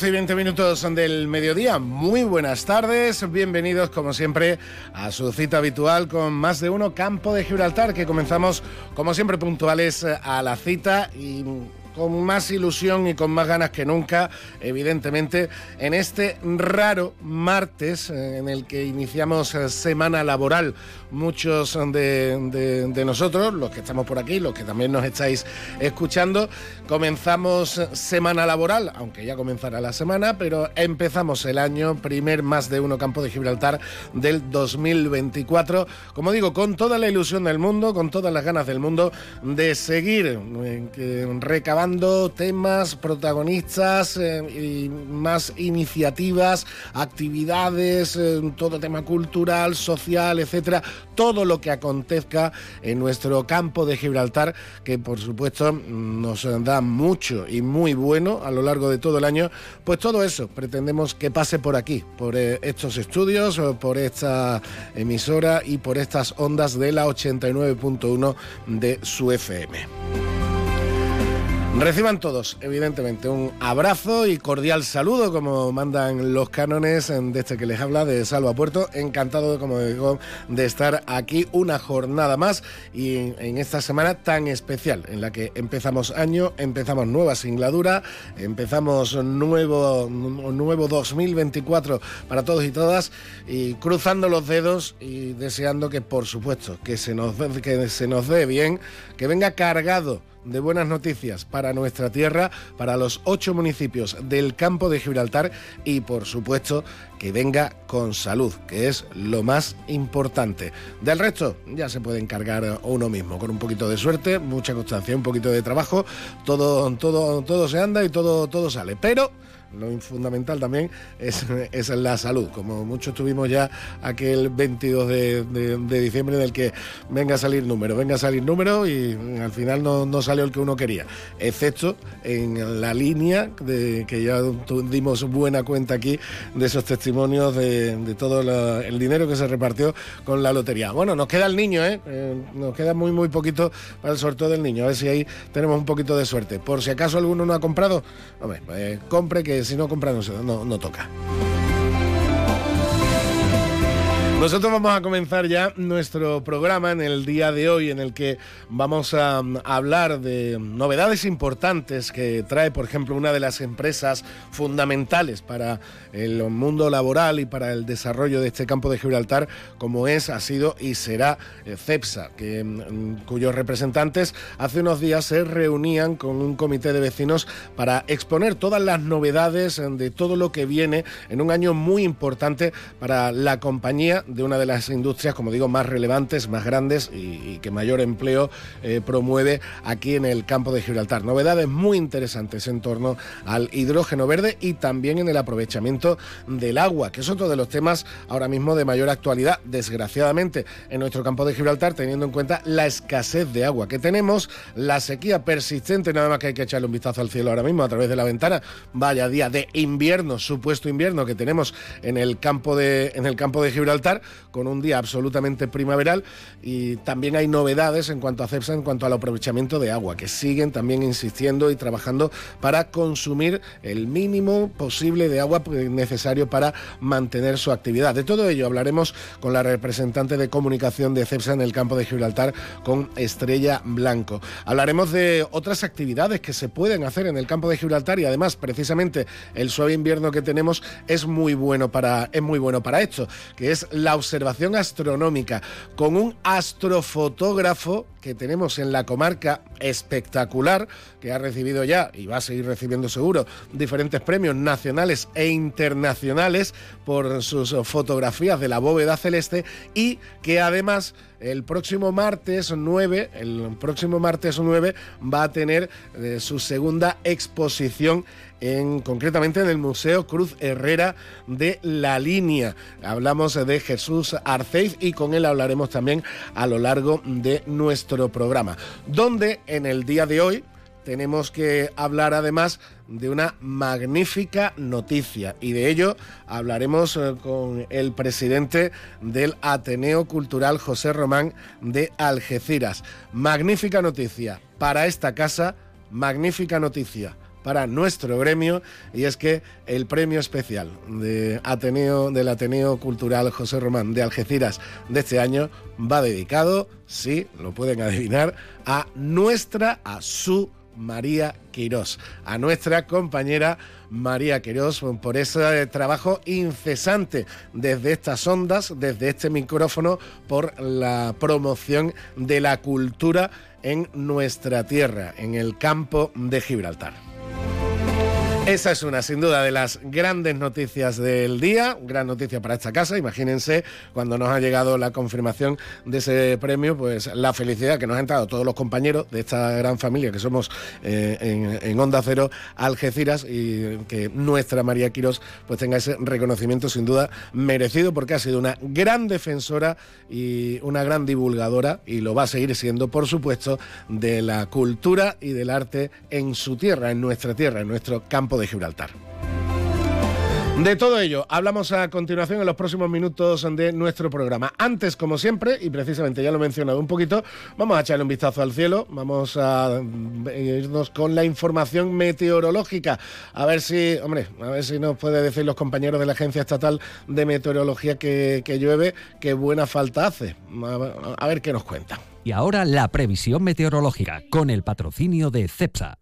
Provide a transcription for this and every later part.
Y 20 minutos del mediodía. Muy buenas tardes, bienvenidos como siempre a su cita habitual con más de uno Campo de Gibraltar, que comenzamos como siempre puntuales a la cita y con más ilusión y con más ganas que nunca, evidentemente, en este raro martes eh, en el que iniciamos eh, semana laboral. Muchos de, nosotros, los que estamos por aquí, los que también nos estáis escuchando, comenzamos semana laboral, aunque ya comenzará la semana, pero empezamos el año, primer más de uno campo de Gibraltar del 2024, como digo, con toda la ilusión del mundo, con todas las ganas del mundo de seguir eh, recabando temas, protagonistas eh, y más iniciativas, actividades, eh, todo tema cultural, social, etcétera, todo lo que acontezca en nuestro campo de Gibraltar, que por supuesto nos da mucho y muy bueno a lo largo de todo el año, pues todo eso pretendemos que pase por aquí, por eh, estos estudios, por esta emisora y por estas ondas de la 89.1 de su FM. Reciban todos, evidentemente, un abrazo y cordial saludo, como mandan los cánones de este que les habla de Salva Puerto. Encantado, como digo, de estar aquí una jornada más y en esta semana tan especial en la que empezamos año, empezamos nueva singladura, empezamos nuevo, nuevo 2024 para todos y todas y cruzando los dedos y deseando que, por supuesto, que se nos, que se nos dé bien, que venga cargado de buenas noticias para nuestra tierra, para los ocho municipios del campo de Gibraltar y por supuesto que venga con salud, que es lo más importante. Del resto ya se puede encargar uno mismo, con un poquito de suerte, mucha constancia, un poquito de trabajo, todo, todo, todo se anda y todo, todo sale. Pero lo fundamental también es, es, la salud. Como muchos tuvimos ya aquel 22 de, diciembre del que venga a salir número, venga a salir número y al final no, salió el que uno quería. Excepto en la línea de que ya dimos buena cuenta aquí de esos testimonios de, todo el dinero que se repartió con la lotería. Bueno, nos queda el niño, ¿eh? ¿eh? Nos queda muy, muy poquito para el sorteo del niño. A ver si ahí tenemos un poquito de suerte. Por si acaso alguno no ha comprado, hombre, pues, compre que si no compra no, no toca. Nosotros vamos a comenzar ya nuestro programa en el día de hoy en el que vamos a, hablar de novedades importantes que trae, por ejemplo, una de las empresas fundamentales para el mundo laboral y para el desarrollo de este campo de Gibraltar, como es, ha sido y será eh, CEPSA, que, mm, cuyos representantes hace unos días se reunían con un comité de vecinos para exponer todas las novedades de todo lo que viene en un año muy importante para la compañía de una de las industrias, como digo, más relevantes, más grandes y, que mayor empleo eh, promueve aquí en el campo de Gibraltar. Novedades muy interesantes en torno al hidrógeno verde y también en el aprovechamiento del agua, que es otro de los temas ahora mismo de mayor actualidad, desgraciadamente, en nuestro campo de Gibraltar, teniendo en cuenta la escasez de agua que tenemos, la sequía persistente, nada más que hay que echarle un vistazo al cielo ahora mismo a través de la ventana. Vaya día de invierno, supuesto invierno que tenemos en el campo de, en el campo de Gibraltar con un día absolutamente primaveral y también hay novedades en cuanto a CEPSA, en cuanto al aprovechamiento de agua, que siguen también insistiendo y trabajando para consumir el mínimo posible de agua necesario para mantener su actividad. De todo ello hablaremos con la representante de comunicación de CEPSA en el campo de Gibraltar, con Estrella Blanco. Hablaremos de otras actividades que se pueden hacer en el campo de Gibraltar y además precisamente el suave invierno que tenemos es muy bueno para, es muy bueno para esto, que es la observación astronómica con un astrofotógrafo que tenemos en la comarca espectacular, que ha recibido ya y va a seguir recibiendo seguro diferentes premios nacionales e internacionales por sus fotografías de la bóveda celeste y que además el próximo martes 9, el próximo martes 9 va a tener eh, su segunda exposición en, concretamente en el Museo Cruz Herrera de La Línea. Hablamos de Jesús Arceiz y con él hablaremos también a lo largo de nuestro programa, donde en el día de hoy tenemos que hablar además de una magnífica noticia y de ello hablaremos eh, con el presidente del Ateneo Cultural José Román de Algeciras. Magnífica noticia para esta casa, magnífica noticia para nuestro gremio y es que el premio especial de Ateneo, del Ateneo Cultural José Román de Algeciras de este año va dedicado, sí, lo pueden adivinar, a nuestra, a su María Quirós, a nuestra compañera María Quirós por ese trabajo incesante desde estas ondas, desde este micrófono, por la promoción de la cultura en nuestra tierra, en el campo de Gibraltar. Esa es una, sin duda, de las grandes noticias del día, gran noticia para esta casa. Imagínense cuando nos ha llegado la confirmación de ese premio, pues la felicidad que nos han entrado todos los compañeros de esta gran familia que somos eh, en, Onda Cero Algeciras y que nuestra María Quirós pues tenga ese reconocimiento sin duda merecido porque ha sido una gran defensora y una gran divulgadora y lo va a seguir siendo, por supuesto, de la cultura y del arte en su tierra, en nuestra tierra, en nuestro campo de Gibraltar. De todo ello hablamos a continuación en los próximos minutos de nuestro programa. Antes, como siempre, y precisamente ya lo he mencionado un poquito, vamos a echarle un vistazo al cielo, vamos a irnos con la información meteorológica, a ver si, hombre, a ver si nos puede decir los compañeros de la Agencia Estatal de Meteorología que, llueve, qué buena falta hace. A ver qué nos cuenta. Y ahora la previsión meteorológica con el patrocinio de CEPSA.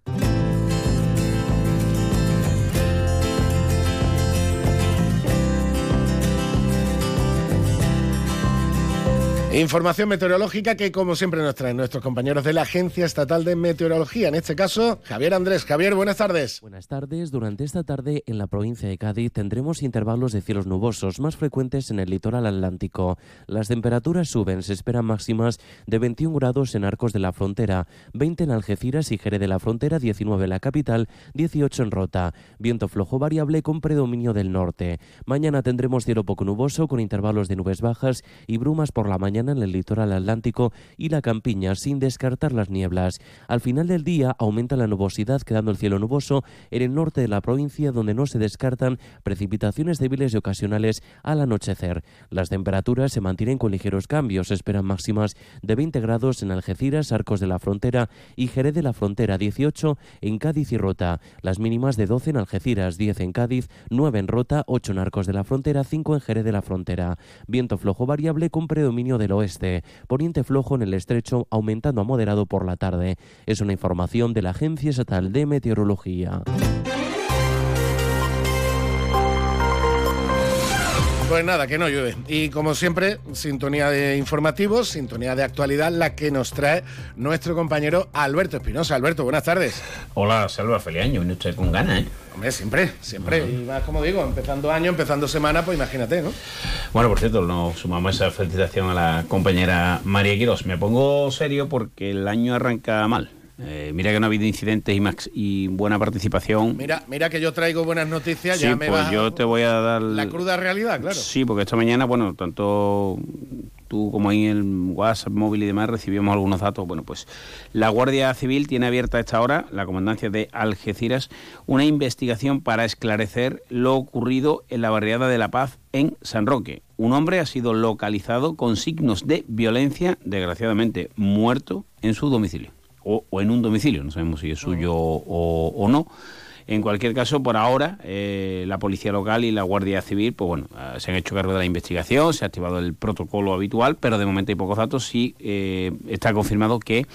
Información meteorológica que como siempre nos traen nuestros compañeros de la Agencia Estatal de Meteorología, en este caso Javier Andrés. Javier, buenas tardes. Buenas tardes. Durante esta tarde en la provincia de Cádiz tendremos intervalos de cielos nubosos más frecuentes en el litoral atlántico. Las temperaturas suben, se esperan máximas de 21 grados en Arcos de la Frontera, 20 en Algeciras y Jerez de la Frontera, 19 en la capital, 18 en Rota. Viento flojo variable con predominio del norte. Mañana tendremos cielo poco nuboso con intervalos de nubes bajas y brumas por la mañana en el litoral atlántico y la campiña, sin descartar las nieblas. Al final del día aumenta la nubosidad, quedando el cielo nuboso en el norte de la provincia, donde no se descartan precipitaciones débiles y ocasionales al anochecer. Las temperaturas se mantienen con ligeros cambios. Esperan máximas de 20 grados en Algeciras, Arcos de la Frontera y Jerez de la Frontera, 18 en Cádiz y Rota. Las mínimas de 12 en Algeciras, 10 en Cádiz, 9 en Rota, 8 en Arcos de la Frontera, 5 en Jerez de la Frontera. Viento flojo variable con predominio oeste, poniente flojo en el estrecho aumentando a moderado por la tarde. Es una información de la Agencia Estatal de Meteorología. Pues nada, que no llueve. Y como siempre, sintonía de informativos, sintonía de actualidad, la que nos trae nuestro compañero Alberto Espinosa. Alberto, buenas tardes. Hola, Salva, feliz año. Viene usted con ganas, ¿eh? Hombre, siempre, siempre. Y más, como digo, empezando año, empezando semana, pues imagínate, ¿no? Bueno, por cierto, nos sumamos esa felicitación a la compañera María Quiros. Me pongo serio porque el año arranca mal. Eh, mira que no ha habido incidentes y, max, y buena participación. Mira, mira que yo traigo buenas noticias. Sí, pues yo te voy a dar la cruda realidad, claro. Sí, porque esta mañana, bueno, tanto tú como ahí en el WhatsApp móvil y demás recibimos algunos datos. Bueno, pues la Guardia Civil tiene abierta a esta hora, la comandancia de Algeciras, una investigación para esclarecer lo ocurrido en la barriada de La Paz en San Roque. Un hombre ha sido localizado con signos de violencia, desgraciadamente muerto en su domicilio o, en un domicilio, no sabemos si es suyo o, no. En cualquier caso, por ahora, eh, la Policía Local y la Guardia Civil, pues bueno, eh, se han hecho cargo de la investigación, se ha activado el protocolo habitual, pero de momento hay pocos datos. Sí eh, está confirmado que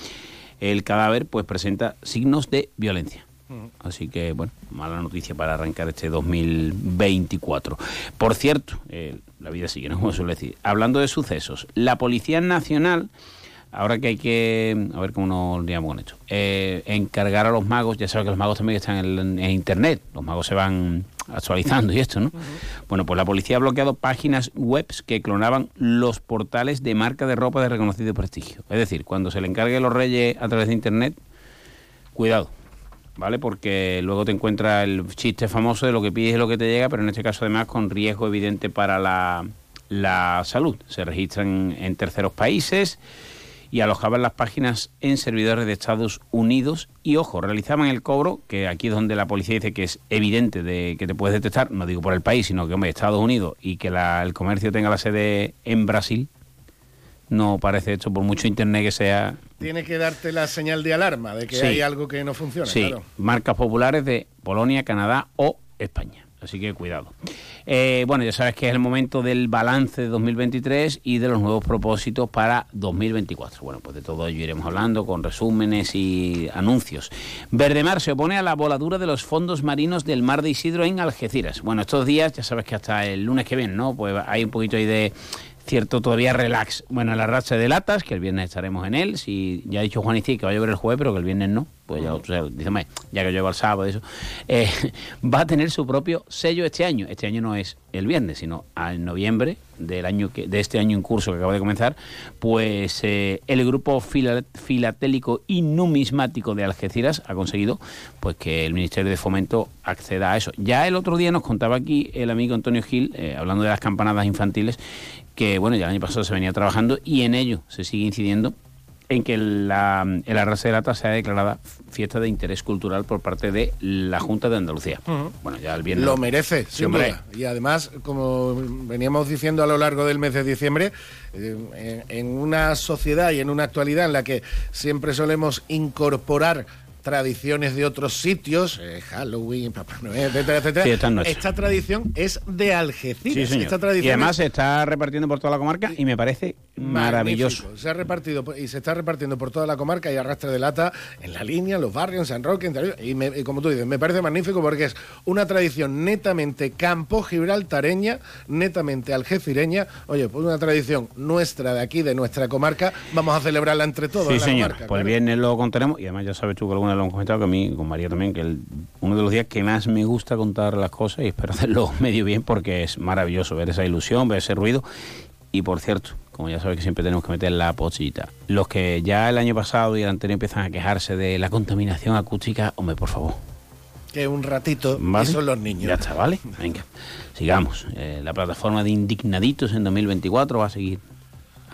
el cadáver pues presenta signos de violencia. Así que, bueno, mala noticia para arrancar este 2024. Por cierto, la vida sigue, ¿no? Como suele decir. Hablando de sucesos, la Policía Nacional ahora que hay que, a ver cómo nos liamos con esto, eh, encargar a los magos, ya sabes que los magos también están en, Internet, los magos se van actualizando y esto, ¿no? Bueno, pues la policía ha bloqueado páginas web que clonaban los portales de marca de ropa de reconocido prestigio. Es decir, cuando se le encargue a los reyes a través de Internet, cuidado, ¿vale? Porque luego te encuentra el chiste famoso de lo que pides es lo que te llega, pero en este caso además con riesgo evidente para la, la salud. Se registran en terceros países y alojaban las páginas en servidores de Estados Unidos y, ojo, realizaban el cobro, que aquí es donde la policía dice que es evidente de que te puedes detectar, no digo por el país, sino que, hombre, Estados Unidos y que la- el comercio tenga la sede en Brasil, no parece esto, por mucho internet que sea... Tiene que darte la señal de alarma de que Sí. hay algo que no funciona, Sí, claro. marcas populares de Polonia, Canadá o España. Así que cuidado. Eh, bueno, ya sabes que es el momento del balance de 2023 y de los nuevos propósitos para 2024. Bueno, pues de todo ello iremos hablando con resúmenes y anuncios. Verdemar se opone a la voladura de los fondos marinos del mar de Isidro en Algeciras. Bueno, estos días, ya sabes que hasta el lunes que viene, ¿no? Pues hay un poquito ahí de cierto todavía relax. Bueno, la racha de latas, que el viernes estaremos en él. Si ya ha dicho Juan Icí que va a llover el jueves, pero que el viernes no, pues ya, o sea, "Hombre, ya que llueva el sábado, eso. Eh, va a tener su propio sello este año. Este año no es el viernes, sino en noviembre del año que, de este año en curso que acaba de comenzar, pues eh, el grupo fila- filatélico y numismático de Algeciras ha conseguido pues que el Ministerio de Fomento acceda a eso. Ya el otro día nos contaba aquí el amigo Antonio Gil, eh, hablando de las campanadas infantiles, que bueno, ya el año pasado se venía trabajando y en ello se sigue incidiendo en que la, el arrastre de lata sea declarada fiesta de interés cultural por parte de la Junta de Andalucía. Bueno, ya el viernes... Lo merece, Sí, sin hombre. duda. Y además, como veníamos diciendo a lo largo del mes de diciembre, eh, en, en una sociedad y en una actualidad en la que siempre solemos incorporar tradiciones de otros sitios, eh, Halloween, Papá Noel, etcétera, etcétera. Esta tradición es de Algeciras. Sí, señor. Esta tradición Y además es se está repartiendo por toda la comarca y me parece maravilloso. magnífico. Se ha repartido y se está repartiendo por toda la comarca y arrastre de lata en la línea, en los barrios, en San Roque, en y, me- y como tú dices, me parece magnífico porque es una tradición netamente campo gibraltareña, netamente algecireña. Oye, pues una tradición nuestra de aquí, de nuestra comarca, vamos a celebrarla entre todos. Sí, en la señor. comarca, pues el viernes lo contaremos y además ya sabes tú que alguna lo hemos comentado, que a mí, con María también, que el- uno de los días que más me gusta contar las cosas y espero hacerlo medio bien porque es maravilloso ver esa ilusión, ver ese ruido. Y por cierto, como ya sabes que siempre tenemos que meter la pochita, los que ya el año pasado y el anterior empiezan a quejarse de la contaminación acústica, hombre, por favor, Que un ratito, ¿Vale? son los niños. Ya está, ¿vale? Venga, sigamos. Eh, la plataforma de Indignaditos en 2024 va a seguir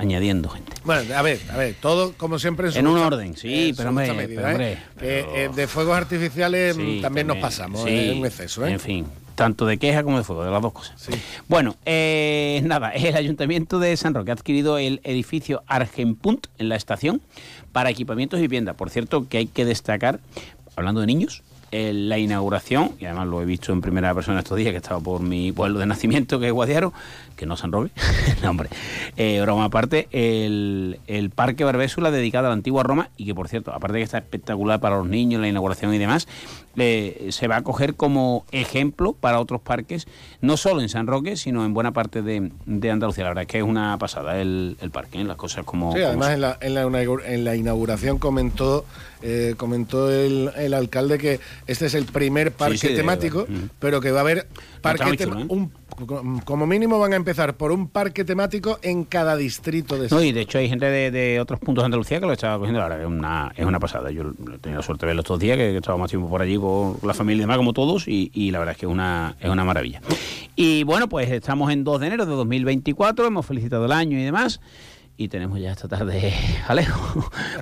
añadiendo gente. Bueno, a ver, a ver, todo como siempre su En un orden, sí, en pero hombre, justa medida, pero ¿eh? hombre, pero- eh, de fuegos artificiales Sí, mm, también, nos pasamos, sí, eh, en exceso, ¿eh? En fin, tanto de queja como de fuego, de las dos cosas. Sí. Bueno, eh, nada, el Ayuntamiento de San Roque ha adquirido el edificio Argenpunt en la estación para equipamientos y vivienda. Por cierto, que hay que destacar, hablando de niños, eh, la inauguración, y además lo he visto en primera persona estos días, que estaba por mi pueblo de nacimiento, que es Guadiaro, que no San Roque, no, hombre, eh, broma aparte, el, el Parque Barbésula dedicado a la antigua Roma, y que por cierto, aparte de que está espectacular para los niños, la inauguración y demás, eh, se va a coger como ejemplo para otros parques, no solo en San Roque, sino en buena parte de, de Andalucía. La verdad es que es una pasada el, el parque, ¿eh? las cosas como... Sí, como además en la, en la, en la inauguración comentó eh, comentó el, el alcalde que este es el primer parque sí, temático, pero que va a haber parque chulo, ¿eh? un- como mínimo van a empezar por un parque temático en cada distrito de No, y de hecho hay gente de, de otros puntos de Andalucía que lo estaba cogiendo, que es una, es una pasada. Yo he tenido la suerte de verlo estos días, que he estado más tiempo por allí con la familia y demás, como todos, y, y la verdad es que es una, es una maravilla. Y bueno, pues estamos en 2 de enero de 2024, hemos felicitado el año y demás. Y tenemos ya esta tarde jaleo.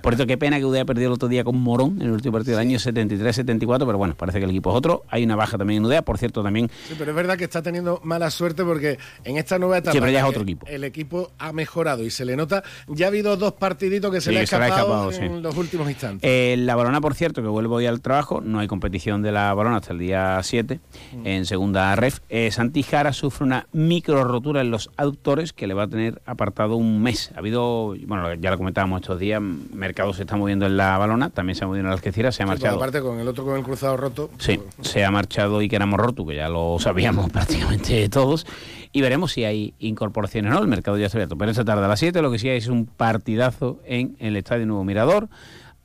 Por eso, qué pena que Udea perdido el otro día con Morón en el último partido del año 73-74, pero bueno, parece que el equipo es otro. Hay una baja también en Udea, por cierto, también Sí, pero es verdad que está teniendo mala suerte porque en esta nueva etapa Sí, pero ya es otro equipo. el equipo ha mejorado y se le nota. Ya ha habido dos partiditos que se Sí, le ha que se le ha escapado, escapado, en sí. los últimos instantes. Eh, la balona, por cierto, que vuelvo hoy al trabajo, no hay competición de la balona hasta el día 7 en segunda ref. Eh, Santi Jara sufre una micro rotura en los aductores que le va a tener apartado un mes. Ha habido, bueno, ya lo comentábamos estos días, Mercado se está moviendo en la balona, también se ha movido en la Algeciras, se ha Sí, pues marchado. aparte con el otro con el cruzado roto. Sí, se ha marchado Iker Amorrotu, que ya lo sabíamos prácticamente todos, y veremos si hay incorporaciones o no. El mercado ya está abierto. Pero esta tarde a las 7 lo que sí hay es un partidazo en el Estadio Nuevo Mirador.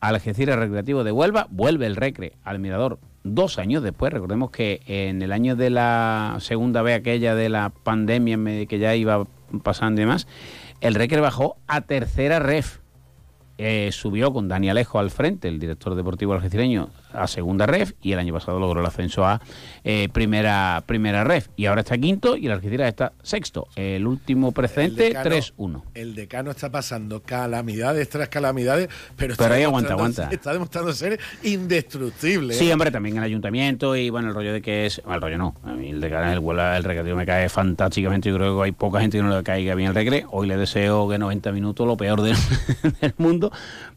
Algeciras Recreativo de Huelva, vuelve el Recre al Mirador dos años después. Recordemos que en el año de la segunda vez aquella de la pandemia que ya iba pasando y demás, el Recre bajó a tercera ref. Eh, subió con Dani Alejo al frente, el director deportivo algecireño, a segunda ref y el año pasado logró el ascenso a eh, primera primera ref y ahora está quinto y el Algeciras está sexto. El último precedente 3-1. El decano está pasando calamidades tras calamidades, pero, pero ahí aguanta, aguanta. Está demostrando ser indestructible. Sí, ¿eh? hombre, también el ayuntamiento y bueno, el rollo de que es, el rollo no, a mí el decano el, el recreativo me cae fantásticamente, yo creo que hay poca gente que no le caiga bien el recreo, hoy le deseo que 90 minutos lo peor del, del mundo,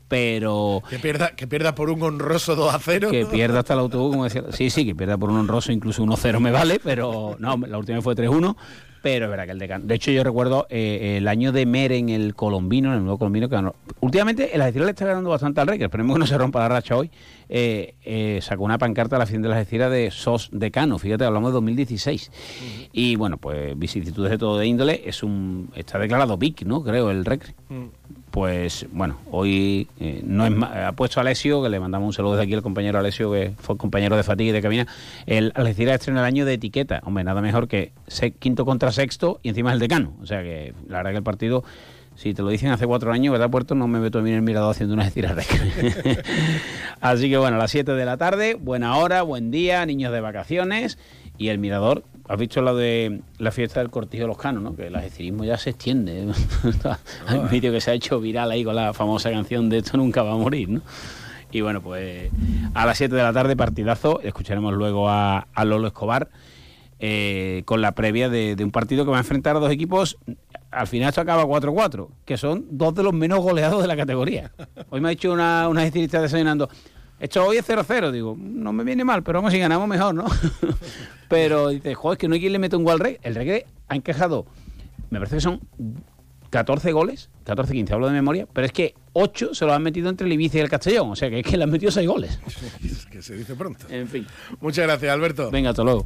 pero... Que pierda, que pierda por un honroso 2 a 0. Que pierda hasta el autobús, como decía. Sí, sí, que pierda por un honroso, incluso 1 0 me vale, pero no, la última fue 3-1. Pero es verdad que el decano. De hecho, yo recuerdo eh, el año de Mer en el Colombino, en el nuevo Colombino, que ganó. Últimamente el Algeciras le está ganando bastante al Rey, que esperemos que no se rompa la racha hoy. Eh, eh, sacó una pancarta a la fin de las Algeciras de SOS Decano, fíjate, hablamos de 2016. Y bueno, pues vicisitudes de todo de índole, es un está declarado BIC, ¿no? Creo, el REC. Pues bueno, hoy eh, no es ha puesto a Alessio, que le mandamos un saludo desde aquí al compañero Alessio, que fue compañero de fatiga y de cabina. El Algeciras estrena el año de etiqueta. Hombre, nada mejor que quinto contra sexto y encima es el decano. O sea que la verdad que el partido si te lo dicen hace cuatro años, ¿verdad, Puerto? No me meto a mí en el mirador haciendo unas estiras Así que bueno, a las 7 de la tarde, buena hora, buen día, niños de vacaciones y el mirador. ¿Has visto lo de la fiesta del cortijo de los canos, no? Que el algecirismo ya se extiende. Hay un vídeo que se ha hecho viral ahí con la famosa canción de Esto nunca va a morir, ¿no? Y bueno, pues a las 7 de la tarde, partidazo. Escucharemos luego a, Lolo Escobar eh, con la previa de, un partido que va a enfrentar a dos equipos. Al final esto acaba 4-4, que son dos de los menos goleados de la categoría. Hoy me ha dicho una, una desayunando. Esto hoy es 0-0, digo, no me viene mal, pero vamos, si ganamos mejor, ¿no? pero dice, joder, es que no hay quien le mete un gol al rey. El rey ha encajado, me parece que son 14 goles, 14-15, hablo de memoria, pero es que 8 se lo han metido entre el Ibiza y el Castellón, o sea que es que le han metido 6 goles. Es que se dice pronto. En fin. Muchas gracias, Alberto. Venga, hasta luego.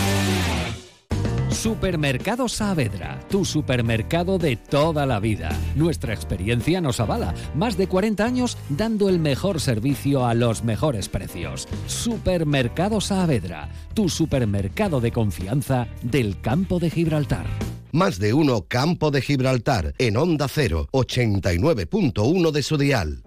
Supermercado Saavedra, tu supermercado de toda la vida. Nuestra experiencia nos avala. Más de 40 años dando el mejor servicio a los mejores precios. Supermercado Saavedra, tu supermercado de confianza del campo de Gibraltar. Más de uno Campo de Gibraltar en Onda 0, 89.1 de su dial.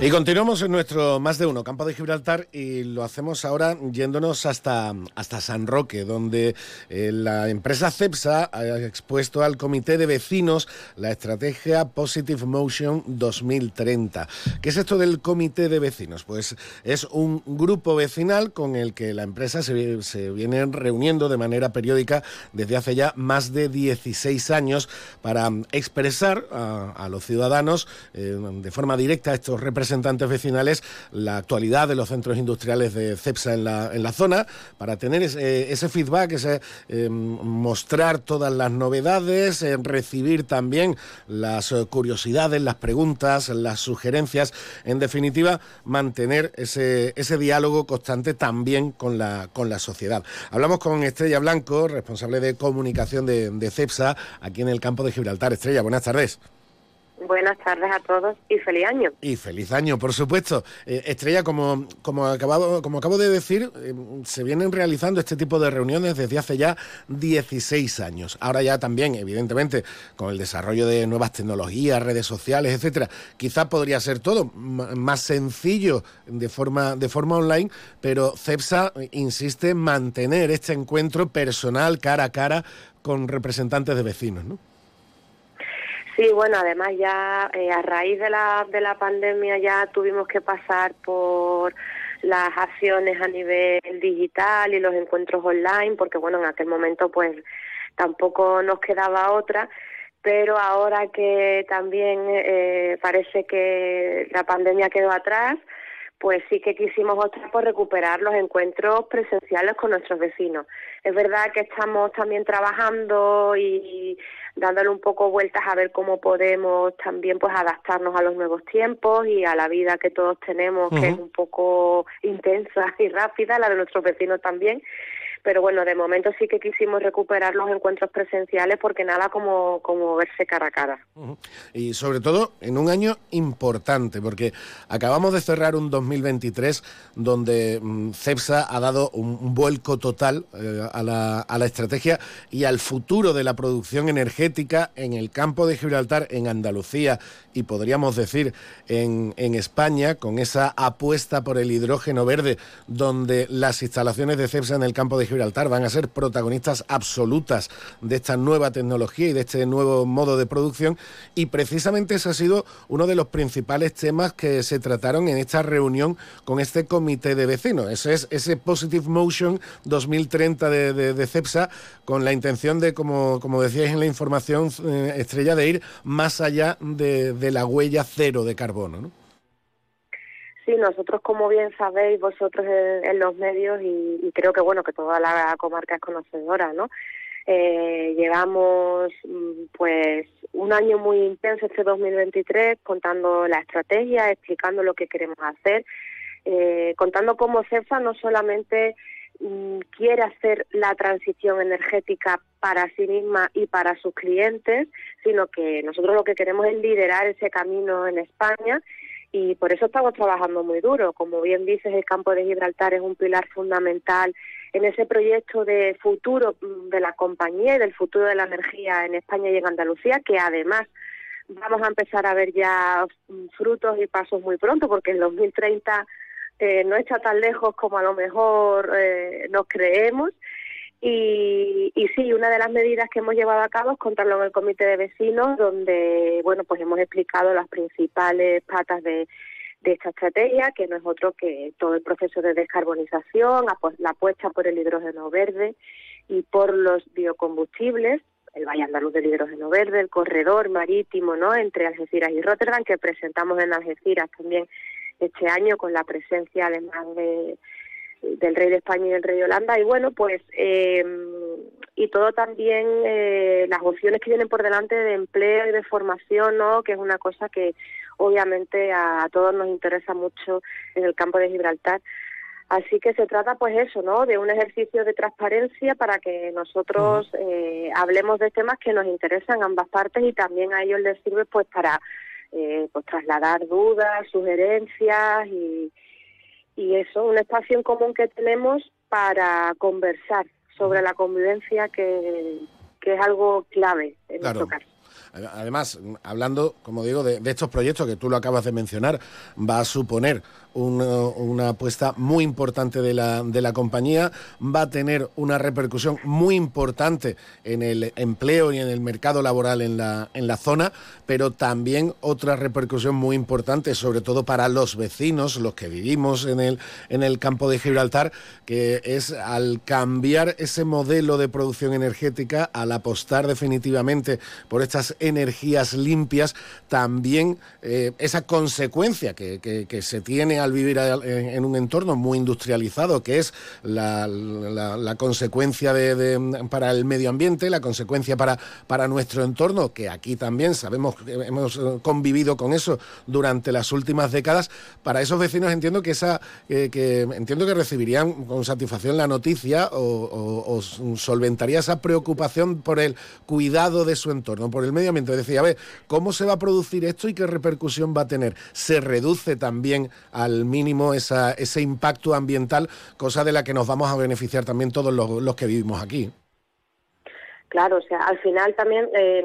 Y continuamos en nuestro más de uno campo de Gibraltar y lo hacemos ahora yéndonos hasta, hasta San Roque, donde eh, la empresa CEPSA ha expuesto al comité de vecinos la estrategia Positive Motion 2030. ¿Qué es esto del comité de vecinos? Pues es un grupo vecinal con el que la empresa se, se viene reuniendo de manera periódica desde hace ya más de 16 años para expresar a, los ciudadanos eh, de forma directa estos representantes representantes vecinales la actualidad de los centros industriales de CEPSA en la, en la zona, para tener ese, feedback, ese, eh, mostrar todas las novedades, eh, recibir también las eh, curiosidades, las preguntas, las sugerencias, en definitiva, mantener ese, ese diálogo constante también con la, con la sociedad. Hablamos con Estrella Blanco, responsable de comunicación de, de CEPSA, aquí en el campo de Gibraltar. Estrella, buenas tardes. Buenas tardes a todos y feliz año. Y feliz año, por supuesto. Eh, Estrella, como, como, acabado, como acabo de decir, eh, se vienen realizando este tipo de reuniones desde hace ya 16 años. Ahora ya también, evidentemente, con el desarrollo de nuevas tecnologías, redes sociales, etcétera, quizás podría ser todo más sencillo de forma, de forma online, pero CEPSA insiste en mantener este encuentro personal cara a cara con representantes de vecinos, ¿no? Sí, bueno, además ya eh, a raíz de la, de la pandemia ya tuvimos que pasar por las acciones a nivel digital y los encuentros online, porque bueno, en aquel momento pues tampoco nos quedaba otra, pero ahora que también eh, parece que la pandemia quedó atrás, pues sí que quisimos optar por recuperar los encuentros presenciales con nuestros vecinos. Es verdad que estamos también trabajando y dándole un poco vueltas a ver cómo podemos también pues adaptarnos a los nuevos tiempos y a la vida que todos tenemos, que es un poco intensa y rápida, la de nuestros vecinos también pero bueno, de momento sí que quisimos recuperar los encuentros presenciales porque nada como, como verse cara a cara. Y sobre todo en un año importante, porque acabamos de cerrar un 2023 donde mm, CEPSA ha dado un, vuelco total eh, a, la, a la estrategia y al futuro de la producción energética en el campo de Gibraltar, en Andalucía y podríamos decir en, en España, con esa apuesta por el hidrógeno verde, donde las instalaciones de CEPSA en el campo de Gibraltar van a ser protagonistas absolutas de esta nueva tecnología y de este nuevo modo de producción. Y precisamente ese ha sido uno de los principales temas que se trataron en esta reunión con este comité de vecinos. Ese es ese Positive Motion 2030 de, CEPSA, con la intención de, como, como decíais en la información eh, estrella, de ir más allá de, de la huella cero de carbono. ¿no? Sí, nosotros, como bien sabéis vosotros en, los medios, y, creo que bueno que toda la comarca es conocedora, ¿no? Eh, llevamos mm, pues un año muy intenso este 2023 contando la estrategia, explicando lo que queremos hacer, eh, contando cómo CEFA no solamente mm, quiere hacer la transición energética para sí misma y para sus clientes, sino que nosotros lo que queremos es liderar ese camino en España y por eso estamos trabajando muy duro. Como bien dices, el campo de Gibraltar es un pilar fundamental en ese proyecto de futuro mm, de la compañía y del futuro de la energía en España y en Andalucía, que además vamos a empezar a ver ya mm, frutos y pasos muy pronto, porque en 2030 eh, no está tan lejos como a lo mejor eh, nos creemos y, y sí, una de las medidas que hemos llevado a cabo es contarlo en el comité de vecinos, donde bueno pues hemos explicado las principales patas de, de esta estrategia, que no es otro que todo el proceso de descarbonización, la apuesta por el hidrógeno verde y por los biocombustibles, el Valle Andaluz del Hidrógeno Verde, el corredor marítimo ¿no? entre Algeciras y Rotterdam, que presentamos en Algeciras también este año con la presencia además de del rey de España y del rey de Holanda. Y bueno pues eh, y todo también eh, las opciones que vienen por delante de empleo y de formación no que es una cosa que obviamente a, todos nos interesa mucho en el campo de Gibraltar. Así que se trata pues eso no de un ejercicio de transparencia para que nosotros eh, hablemos de temas que nos interesan ambas partes y también a ellos les sirve pues para pues trasladar dudas sugerencias y y eso, un espacio en común que tenemos para conversar sobre la convivencia que, que es algo clave en nuestro caso. Además, hablando, como digo, de, estos proyectos que tú lo acabas de mencionar, va a suponer una, apuesta muy importante de la, de la compañía, va a tener una repercusión muy importante en el empleo y en el mercado laboral en la, en la zona, pero también otra repercusión muy importante, sobre todo para los vecinos, los que vivimos en el, en el campo de Gibraltar, que es al cambiar ese modelo de producción energética, al apostar definitivamente por estas energías limpias, también eh, esa consecuencia que, que se tiene al vivir en un entorno muy industrializado, que es la, consecuencia para el medio ambiente, la consecuencia para, para nuestro entorno, que aquí también sabemos que hemos convivido con eso durante las últimas décadas, para esos vecinos entiendo que esa que entiendo que recibirían con satisfacción la noticia o, solventaría esa preocupación por el cuidado de su entorno, por el medio ambiente. Decía, a ver, ¿cómo se va a producir esto y qué repercusión va a tener? Se reduce también al mínimo esa, ese impacto ambiental, cosa de la que nos vamos a beneficiar también todos los, que vivimos aquí. Claro, o sea, al final también eh,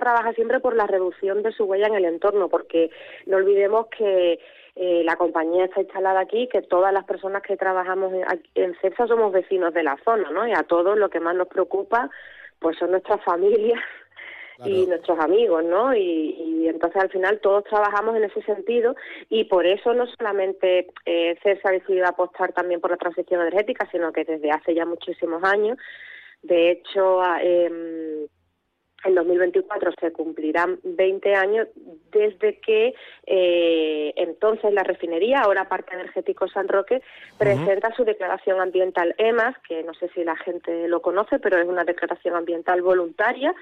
trabaja siempre por la reducción de su huella en el entorno, porque no olvidemos que eh, la compañía está instalada aquí, que todas las personas que trabajamos en, en CEPSA somos vecinos de la zona, ¿no? Y a todos lo que más nos preocupa, pues son nuestras familias y nuestros amigos, ¿no? Y, entonces al final todos trabajamos en ese sentido y por eso no solamente eh, CESA ha decidido apostar también por la transición energética, sino que desde hace ya muchísimos años, de hecho, em, en 2024 se cumplirán 20 años desde que eh, entonces la refinería, ahora Parque Energético San Roque, presenta su declaración ambiental EMAS, que no sé si la gente lo conoce, pero es una declaración ambiental voluntaria.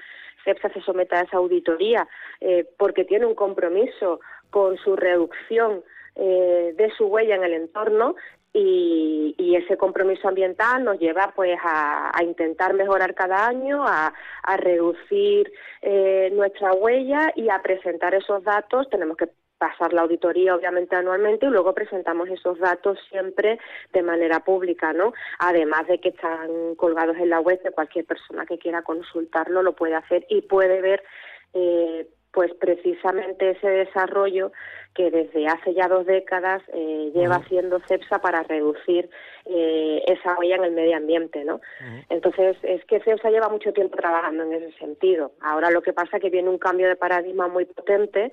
CEPSA se somete a esa auditoría eh, porque tiene un compromiso con su reducción eh, de su huella en el entorno y, ese compromiso ambiental nos lleva pues a, intentar mejorar cada año, a, reducir eh, nuestra huella y a presentar esos datos. Tenemos que pasar la auditoría obviamente anualmente y luego presentamos esos datos siempre de manera pública, ¿no? Además de que están colgados en la web de cualquier persona que quiera consultarlo lo puede hacer y puede ver eh, pues precisamente ese desarrollo que desde hace ya dos décadas eh, lleva haciendo CEPSA para reducir eh, esa huella en el medio ambiente, ¿no? Entonces, es que CEPSA lleva mucho tiempo trabajando en ese sentido. Ahora lo que pasa es que viene un cambio de paradigma muy potente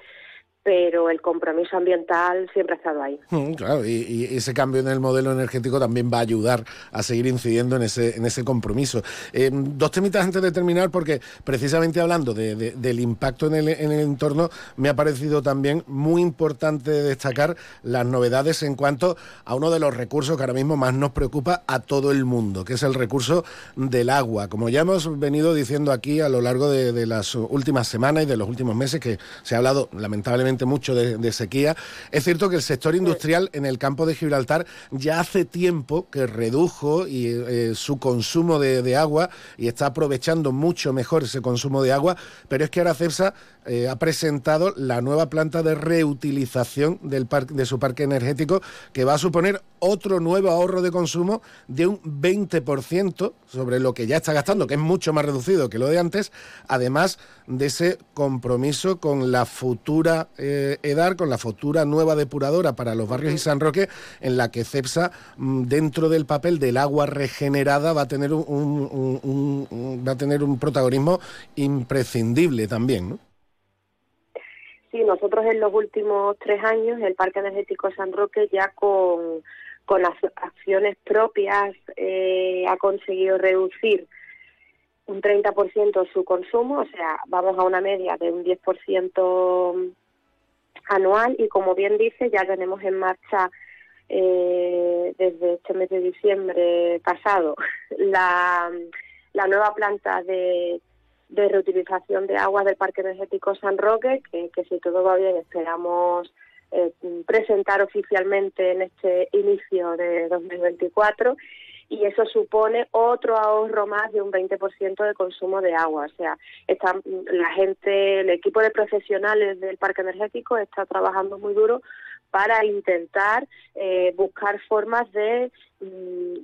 pero el compromiso ambiental siempre ha estado ahí. Mm, claro, y, ese cambio en el modelo energético también va a ayudar a seguir incidiendo en ese, en ese compromiso. Eh, dos temitas antes de terminar, porque precisamente hablando del impacto en el, en el, entorno, me ha parecido también muy importante destacar las novedades en cuanto a uno de los recursos que ahora mismo más nos preocupa a todo el mundo, que es el recurso del agua. Como ya hemos venido diciendo aquí a lo largo de, de las últimas semanas y de los últimos meses, que se ha hablado lamentablemente mucho de, sequía. Es cierto que el sector industrial en el campo de Gibraltar ya hace tiempo que redujo y, eh, su consumo de, agua y está aprovechando mucho mejor ese consumo de agua, pero es que ahora CEPSA eh, ha presentado la nueva planta de reutilización del de su parque energético que va a suponer otro nuevo ahorro de consumo de un 20% sobre lo que ya está gastando, que es mucho más reducido que lo de antes, además de ese compromiso con la futura eh, EDAR, con la futura nueva depuradora para los barrios y San Roque, en la que CEPSA, mm, dentro del papel del agua regenerada, va a tener un, va a tener un protagonismo imprescindible también, ¿no? Sí, nosotros en los últimos tres años, el Parque Energético San Roque ya con, con las acciones propias eh, ha conseguido reducir un 30% su consumo, o sea, vamos a una media de un 10% anual y como bien dice, ya tenemos en marcha eh, desde este mes de diciembre pasado la, la nueva planta de, de reutilización de agua del Parque Energético San Roque, que, que si todo va bien esperamos eh, presentar oficialmente en este inicio de 2024 y eso supone otro ahorro más de un 20% de consumo de agua. O sea, está, la gente, el equipo de profesionales del parque energético está trabajando muy duro para intentar eh, buscar formas de mm,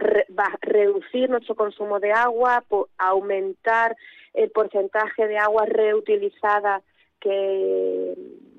reducir nuestro consumo de agua, aumentar el porcentaje de agua reutilizada que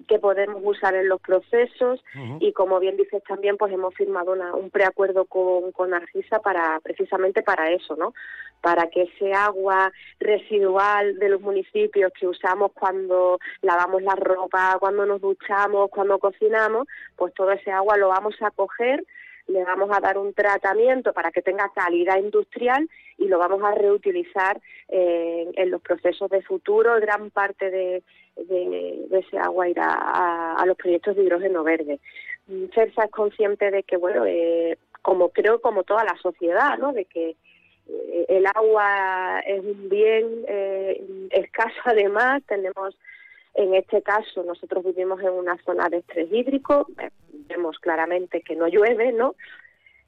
que podemos usar en los procesos y como bien dices también pues hemos firmado un preacuerdo con, con Argisa para precisamente para eso, ¿no? Para que ese agua residual de los municipios que usamos cuando lavamos la ropa, cuando nos duchamos, cuando cocinamos, pues todo ese agua lo vamos a coger le vamos a dar un tratamiento para que tenga calidad industrial y lo vamos a reutilizar eh, en los procesos de futuro. Gran parte de, ese agua irá a, los proyectos de hidrógeno verde. CERSA es consciente de que, bueno, eh, como creo como toda la sociedad, ¿no? De que eh, el agua es un bien escaso además, tenemos en este caso, nosotros vivimos en una zona de estrés hídrico, eh, vemos claramente que no llueve, ¿no?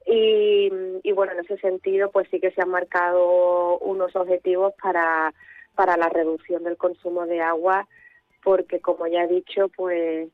Y, bueno, en ese sentido, pues sí que se han marcado unos objetivos para, para la reducción del consumo de agua, porque como ya he dicho, pues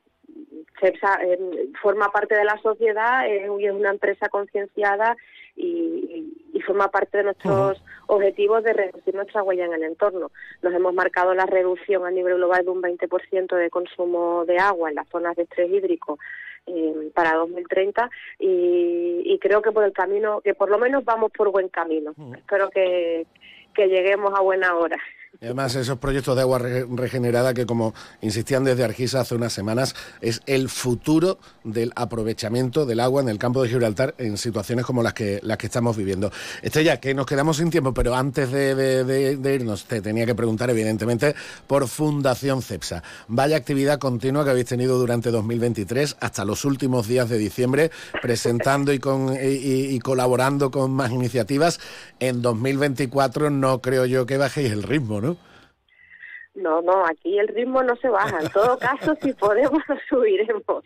CEPSA eh, forma parte de la sociedad, es una empresa concienciada y, forma parte de nuestros objetivos de reducir nuestra huella en el entorno. Nos hemos marcado la reducción a nivel global de un 20% de consumo de agua en las zonas de estrés hídrico eh, para 2030 y, y, creo que por el camino, que por lo menos vamos por buen camino. Espero que, que lleguemos a buena hora. Además esos proyectos de agua regenerada que como insistían desde Argisa hace unas semanas, es el futuro del aprovechamiento del agua en el campo de Gibraltar en situaciones como las que, las que estamos viviendo. Estrella, que nos quedamos sin tiempo, pero antes de, irnos te tenía que preguntar evidentemente por Fundación CEPSA. Vaya actividad continua que habéis tenido durante 2023 hasta los últimos días de diciembre, presentando y, y colaborando con más iniciativas. En 2024 no creo yo que bajéis el ritmo, ¿no? No, aquí el ritmo no se baja. En todo caso, si podemos, subiremos.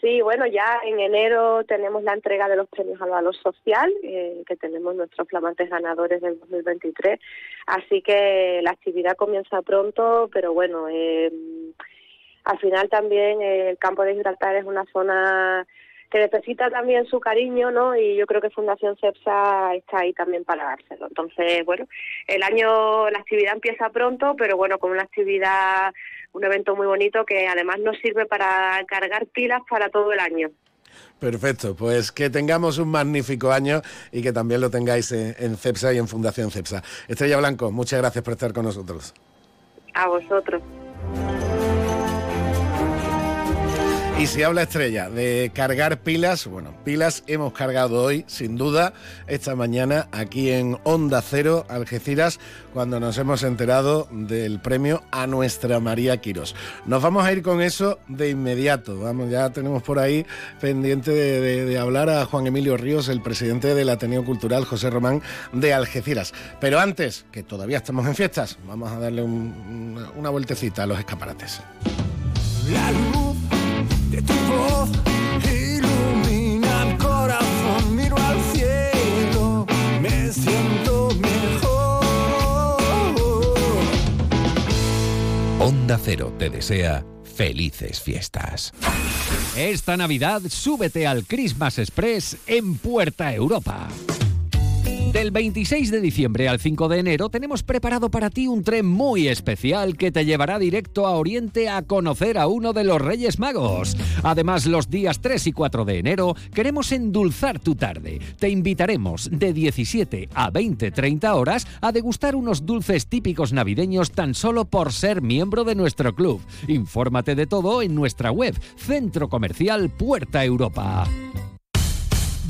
Sí, bueno, ya en enero tenemos la entrega de los premios al valor social, eh, que tenemos nuestros flamantes ganadores del 2023. Así que la actividad comienza pronto, pero bueno, eh, al final también el campo de Gibraltar es una zona que necesita también su cariño, ¿no? Y yo creo que Fundación CEPSA está ahí también para dárselo. Entonces, bueno, el año, la actividad empieza pronto, pero bueno, con una actividad, un evento muy bonito que además nos sirve para cargar pilas para todo el año. Perfecto, pues que tengamos un magnífico año y que también lo tengáis en CEPSA y en Fundación CEPSA. Estrella Blanco, muchas gracias por estar con nosotros. A vosotros. Y si habla Estrella de cargar pilas, bueno, pilas hemos cargado hoy, sin duda, esta mañana aquí en Onda Cero, Algeciras, cuando nos hemos enterado del premio a nuestra María Quirós. Nos vamos a ir con eso de inmediato. Vamos, ya tenemos por ahí pendiente de, hablar a Juan Emilio Ríos, el presidente del Ateneo Cultural José Román de Algeciras. Pero antes, que todavía estamos en fiestas, vamos a darle una vueltecita a los escaparates tu voz ilumina corazón, miro al cielo, me siento mejor. Onda Cero te desea felices fiestas. Esta Navidad súbete al Christmas Express en Puerta Europa. Del 26 de diciembre al 5 de enero tenemos preparado para ti un tren muy especial que te llevará directo a Oriente a conocer a uno de los Reyes Magos. Además, los días 3 y 4 de enero queremos endulzar tu tarde. Te invitaremos de 17 a 20-30 horas a degustar unos dulces típicos navideños tan solo por ser miembro de nuestro club. Infórmate de todo en nuestra web, Centro Comercial Puerta Europa.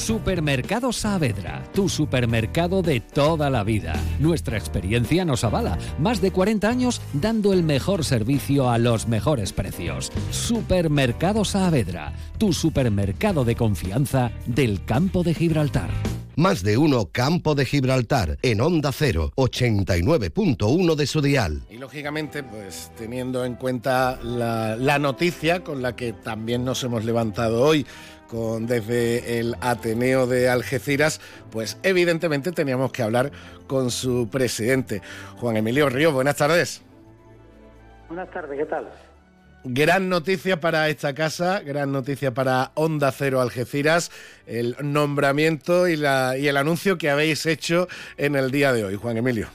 Supermercado Saavedra, tu supermercado de toda la vida. Nuestra experiencia nos avala. Más de 40 años dando el mejor servicio a los mejores precios. Supermercado Saavedra, tu supermercado de confianza del campo de Gibraltar. Más de uno Campo de Gibraltar en Onda 0, 89.1 de su dial. Y lógicamente, pues teniendo en cuenta la, la noticia con la que también nos hemos levantado hoy, con, desde el Ateneo de Algeciras, pues evidentemente teníamos que hablar con su presidente, Juan Emilio Ríos. Buenas tardes. Buenas tardes, ¿qué tal? Gran noticia para esta casa, gran noticia para Onda Cero Algeciras, el nombramiento y, la, y el anuncio que habéis hecho en el día de hoy, Juan Emilio.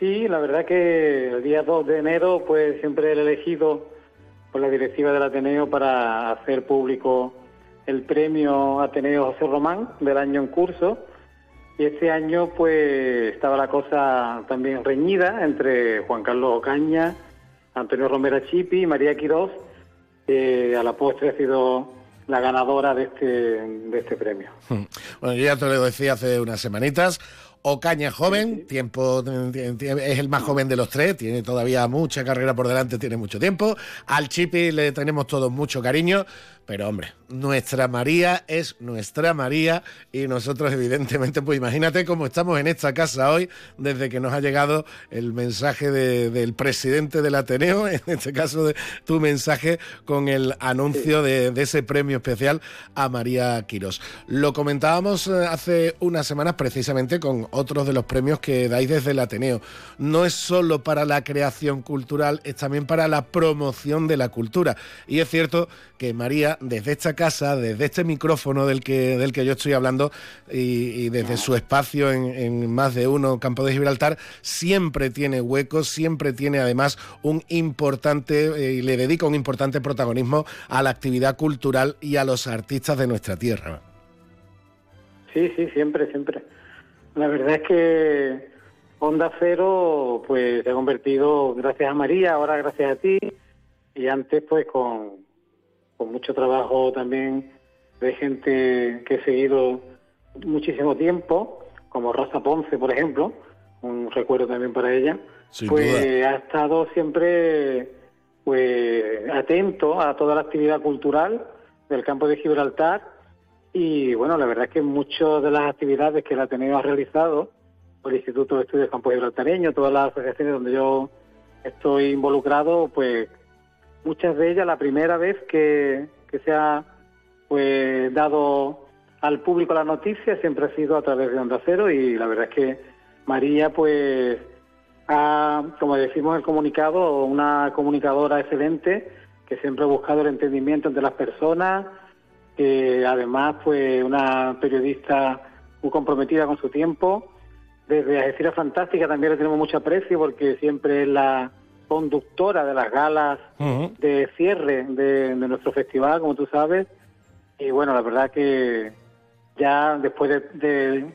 Sí, la verdad que el día 2 de enero, pues siempre he elegido por la directiva del Ateneo para hacer público el premio Ateneo José Román del año en curso. Y este año pues estaba la cosa también reñida entre Juan Carlos Ocaña, Antonio Romera Chipi y María Quirós, que a la postre ha sido la ganadora de este, de este premio. Bueno, yo ya te lo decía hace unas semanitas, Ocaña joven, tiempo es el más joven de los tres, tiene todavía mucha carrera por delante, tiene mucho tiempo. Al Chipi le tenemos todos mucho cariño, Pero hombre, nuestra María es nuestra María y nosotros evidentemente, pues imagínate cómo estamos en esta casa hoy desde que nos ha llegado el mensaje del presidente del Ateneo, en este caso de tu mensaje con el anuncio de, ese premio especial a María Quirós. Lo comentábamos eh, hace unas semanas precisamente con otros de los premios que dais desde el Ateneo. No es solo para la creación cultural, es también para la promoción de la cultura. Y es cierto que María, desde esta casa, desde este micrófono del que, del que yo estoy hablando y, desde su espacio en, más de uno Campo de Gibraltar, siempre tiene huecos, siempre tiene además un importante, eh, y le dedica un importante protagonismo a la actividad cultural y a los artistas de nuestra tierra. Sí, sí, siempre, siempre. La verdad es que Onda Cero pues se ha convertido, gracias a María, ahora gracias a ti, y antes pues con, con mucho trabajo también de gente que he seguido muchísimo tiempo, como Rosa Ponce, por ejemplo, un recuerdo también para ella, pues ha estado siempre pues atento a toda la actividad cultural del campo de Gibraltar y bueno, la verdad es que muchas de las actividades que la Ateneo ha realizado, por el Instituto de Estudios Campo Gibraltareño, todas las asociaciones donde yo estoy involucrado, pues muchas de ellas la primera vez que, se ha pues dado al público la noticia siempre ha sido a través de Onda Cero y la verdad es que María pues ha, como decimos en el comunicado, una comunicadora excelente que siempre ha buscado el entendimiento entre las personas, que además fue una periodista muy comprometida con su tiempo. Desde Algeciras Fantástica también le tenemos mucho aprecio porque siempre es la conductora de las galas de cierre de, nuestro festival, como tú sabes. Y bueno, la verdad que ya después de,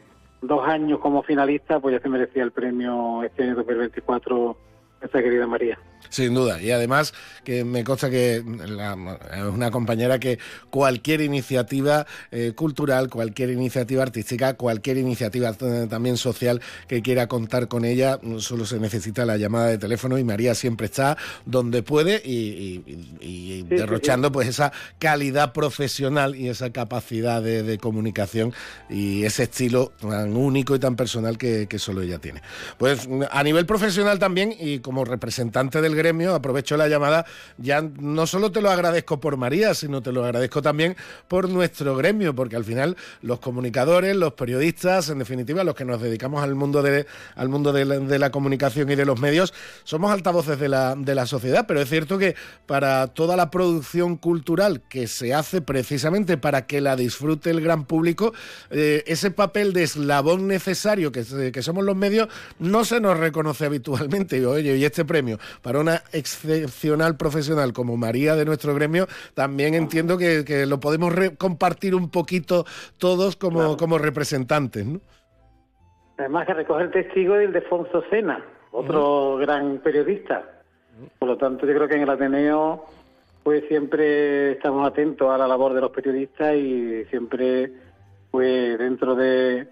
dos años como finalista, pues ya se merecía el premio este año 2024 esta querida María. Sin duda, y además que me consta que es una compañera que cualquier iniciativa eh, cultural, cualquier iniciativa artística, cualquier iniciativa eh, también social que quiera contar con ella, solo se necesita la llamada de teléfono y María siempre está donde puede y, derrochando pues esa calidad profesional y esa capacidad de, comunicación y ese estilo tan único y tan personal que, que solo ella tiene. Pues a nivel profesional también y como representante del gremio, aprovecho la llamada, ya no solo te lo agradezco por María, sino te lo agradezco también por nuestro gremio, porque al final los comunicadores, los periodistas, en definitiva, los que nos dedicamos al mundo de, al mundo de la, comunicación y de los medios, somos altavoces de la, de la sociedad, pero es cierto que para toda la producción cultural que se hace precisamente para que la disfrute el gran público, eh, ese papel de eslabón necesario que, que somos los medios no se nos reconoce habitualmente. Oye, y este premio para una excepcional profesional como María de nuestro gremio, también entiendo que, lo podemos compartir un poquito todos como, como representantes. ¿no? Además que recoge el testigo de Ildefonso Sena, otro gran periodista. Por lo tanto, yo creo que en el Ateneo pues siempre estamos atentos a la labor de los periodistas y siempre pues dentro de,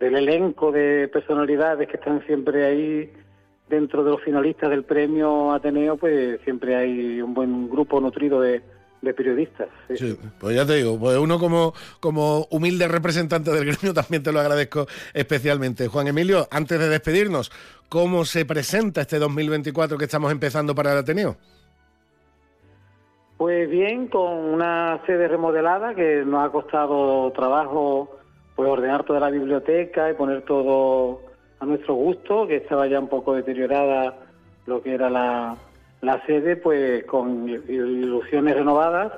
del elenco de personalidades que están siempre ahí dentro de los finalistas del premio Ateneo, pues siempre hay un buen grupo nutrido de, periodistas. Sí. pues ya te digo, pues uno como, como humilde representante del gremio también te lo agradezco especialmente. Juan Emilio, antes de despedirnos, ¿cómo se presenta este 2024 que estamos empezando para el Ateneo? Pues bien, con una sede remodelada que nos ha costado trabajo pues ordenar toda la biblioteca y poner todo a nuestro gusto, que estaba ya un poco deteriorada lo que era la, sede, pues con ilusiones renovadas.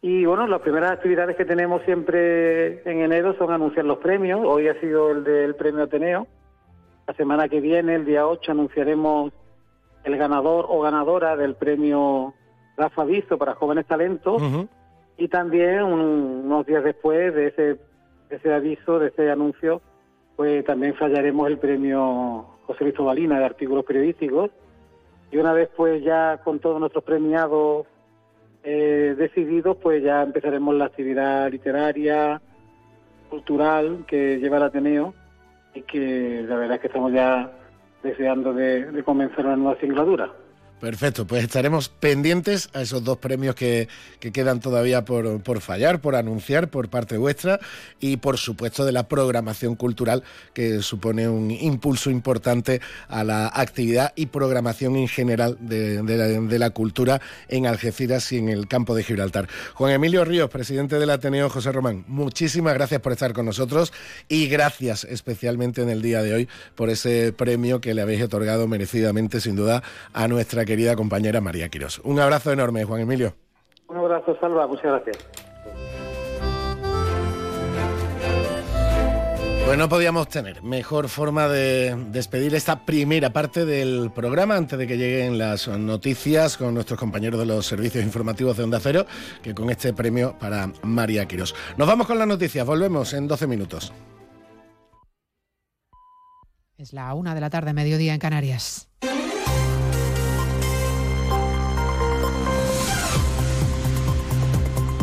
Y bueno, las primeras actividades que tenemos siempre en enero son anunciar los premios. Hoy ha sido el del premio Ateneo. La semana que viene, el día 8, anunciaremos el ganador o ganadora del premio Rafa Visto para jóvenes talentos. Y también unos días después de ese, de ese aviso, de ese anuncio, pues también fallaremos el premio José Luis Balina de artículos periodísticos. Y una vez pues ya con todos nuestros premiados eh, decididos, pues ya empezaremos la actividad literaria, cultural que lleva el Ateneo y que la verdad es que estamos ya deseando de, de comenzar una nueva singladura. Perfecto, pues estaremos pendientes a esos dos premios que, quedan todavía por, por, fallar, por anunciar por parte vuestra y por supuesto de la programación cultural que supone un impulso importante a la actividad y programación en general de, de, la, cultura en Algeciras y en el campo de Gibraltar. Juan Emilio Ríos, presidente del Ateneo José Román, muchísimas gracias por estar con nosotros y gracias especialmente en el día de hoy por ese premio que le habéis otorgado merecidamente sin duda a nuestra querida compañera María Quirós. Un abrazo enorme, Juan Emilio. Un abrazo, Salva, muchas gracias. Pues no podíamos tener mejor forma de despedir esta primera parte del programa antes de que lleguen las noticias con nuestros compañeros de los servicios informativos de Onda Cero que con este premio para María Quirós. Nos vamos con las noticias, volvemos en 12 minutos. Es la una de la tarde, mediodía en Canarias.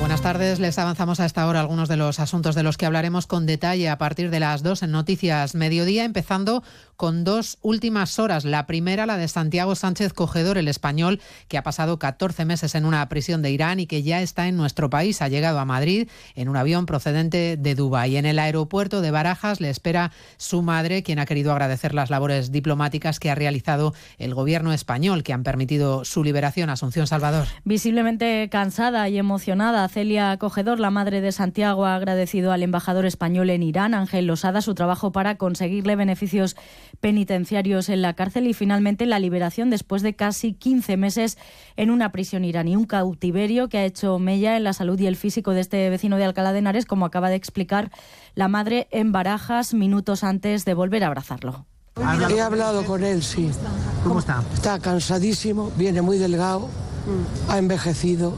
Buenas tardes. Les avanzamos a esta hora algunos de los asuntos de los que hablaremos con detalle a partir de las dos en Noticias Mediodía, empezando con dos últimas horas. La primera, la de Santiago Sánchez Cogedor, el español, que ha pasado 14 meses en una prisión de Irán y que ya está en nuestro país. Ha llegado a Madrid en un avión procedente de Dubái. En el aeropuerto de Barajas le espera su madre, quien ha querido agradecer las labores diplomáticas que ha realizado el gobierno español, que han permitido su liberación. Asunción Salvador. Visiblemente cansada y emocionada, Celia Cogedor, la madre de Santiago, ha agradecido al embajador español en Irán, Ángel Losada, su trabajo para conseguirle beneficios penitenciarios en la cárcel y finalmente la liberación después de casi 15 meses en una prisión iraní. Un cautiverio que ha hecho mella en la salud y el físico de este vecino de Alcalá de Henares, como acaba de explicar la madre en Barajas minutos antes de volver a abrazarlo. He hablado con él, sí. ¿Cómo está? Está cansadísimo, viene muy delgado, ha envejecido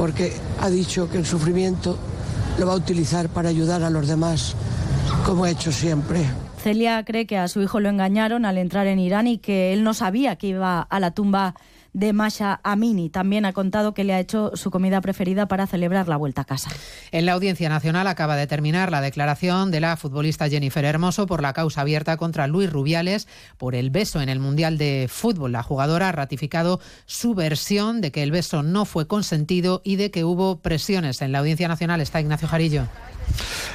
porque ha dicho que el sufrimiento lo va a utilizar para ayudar a los demás, como ha hecho siempre. Celia cree que a su hijo lo engañaron al entrar en Irán y que él no sabía que iba a la tumba de Masha Amini. También ha contado que le ha hecho su comida preferida para celebrar la vuelta a casa. En la Audiencia Nacional acaba de terminar la declaración de la futbolista Jennifer Hermoso por la causa abierta contra Luis Rubiales por el beso en el Mundial de Fútbol. La jugadora ha ratificado su versión de que el beso no fue consentido y de que hubo presiones. En la Audiencia Nacional está Ignacio Jarillo.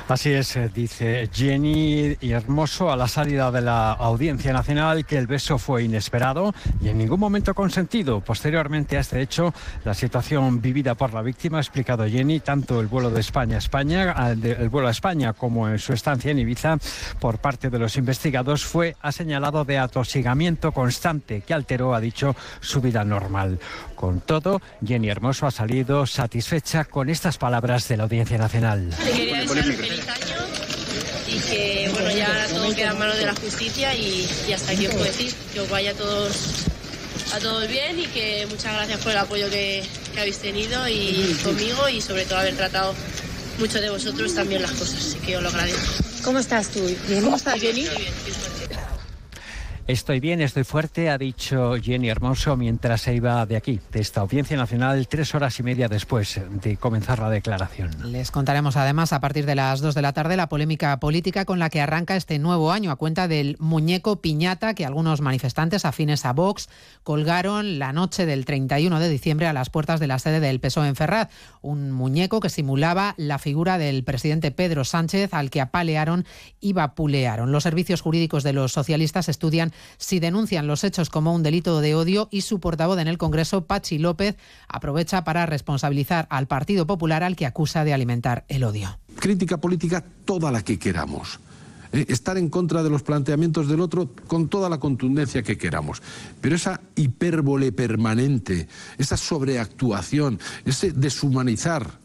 Así es, eh, dice Jenny y Hermoso a la salida de la Audiencia Nacional que el beso fue inesperado y en ningún momento consentido. Posteriormente a este hecho, la situación vivida por la víctima, ha explicado Jenny, tanto el vuelo de España a España, el vuelo a España como en su estancia en Ibiza, por parte de los investigados, fue ha señalado de atosigamiento constante que alteró, ha dicho, su vida normal. Con todo, Jenny Hermoso ha salido satisfecha con estas palabras de la Audiencia Nacional feliz año y que bueno ya todo queda en manos de la justicia y, hasta aquí os puedo decir que os vaya a todos a todos bien y que muchas gracias por el apoyo que, habéis tenido y conmigo y sobre todo haber tratado mucho de vosotros también las cosas, así que os lo agradezco. ¿Cómo estás tú? ¿Cómo estás, Jenny? bien, Estoy bien, estoy fuerte, ha dicho Jenny Hermoso mientras se iba de aquí, de esta Audiencia Nacional, tres horas y media después de comenzar la declaración. Les contaremos además a partir de las dos de la tarde la polémica política con la que arranca este nuevo año a cuenta del muñeco piñata que algunos manifestantes afines a Vox colgaron la noche del 31 de diciembre a las puertas de la sede del PSOE en Ferraz. Un muñeco que simulaba la figura del presidente Pedro Sánchez al que apalearon y vapulearon. Los servicios jurídicos de los socialistas estudian si denuncian los hechos como un delito de odio y su portavoz en el Congreso, Pachi López, aprovecha para responsabilizar al Partido Popular al que acusa de alimentar el odio. Crítica política toda la que queramos. ¿eh? estar en contra de los planteamientos del otro con toda la contundencia que queramos. Pero esa hipérbole permanente, esa sobreactuación, ese deshumanizar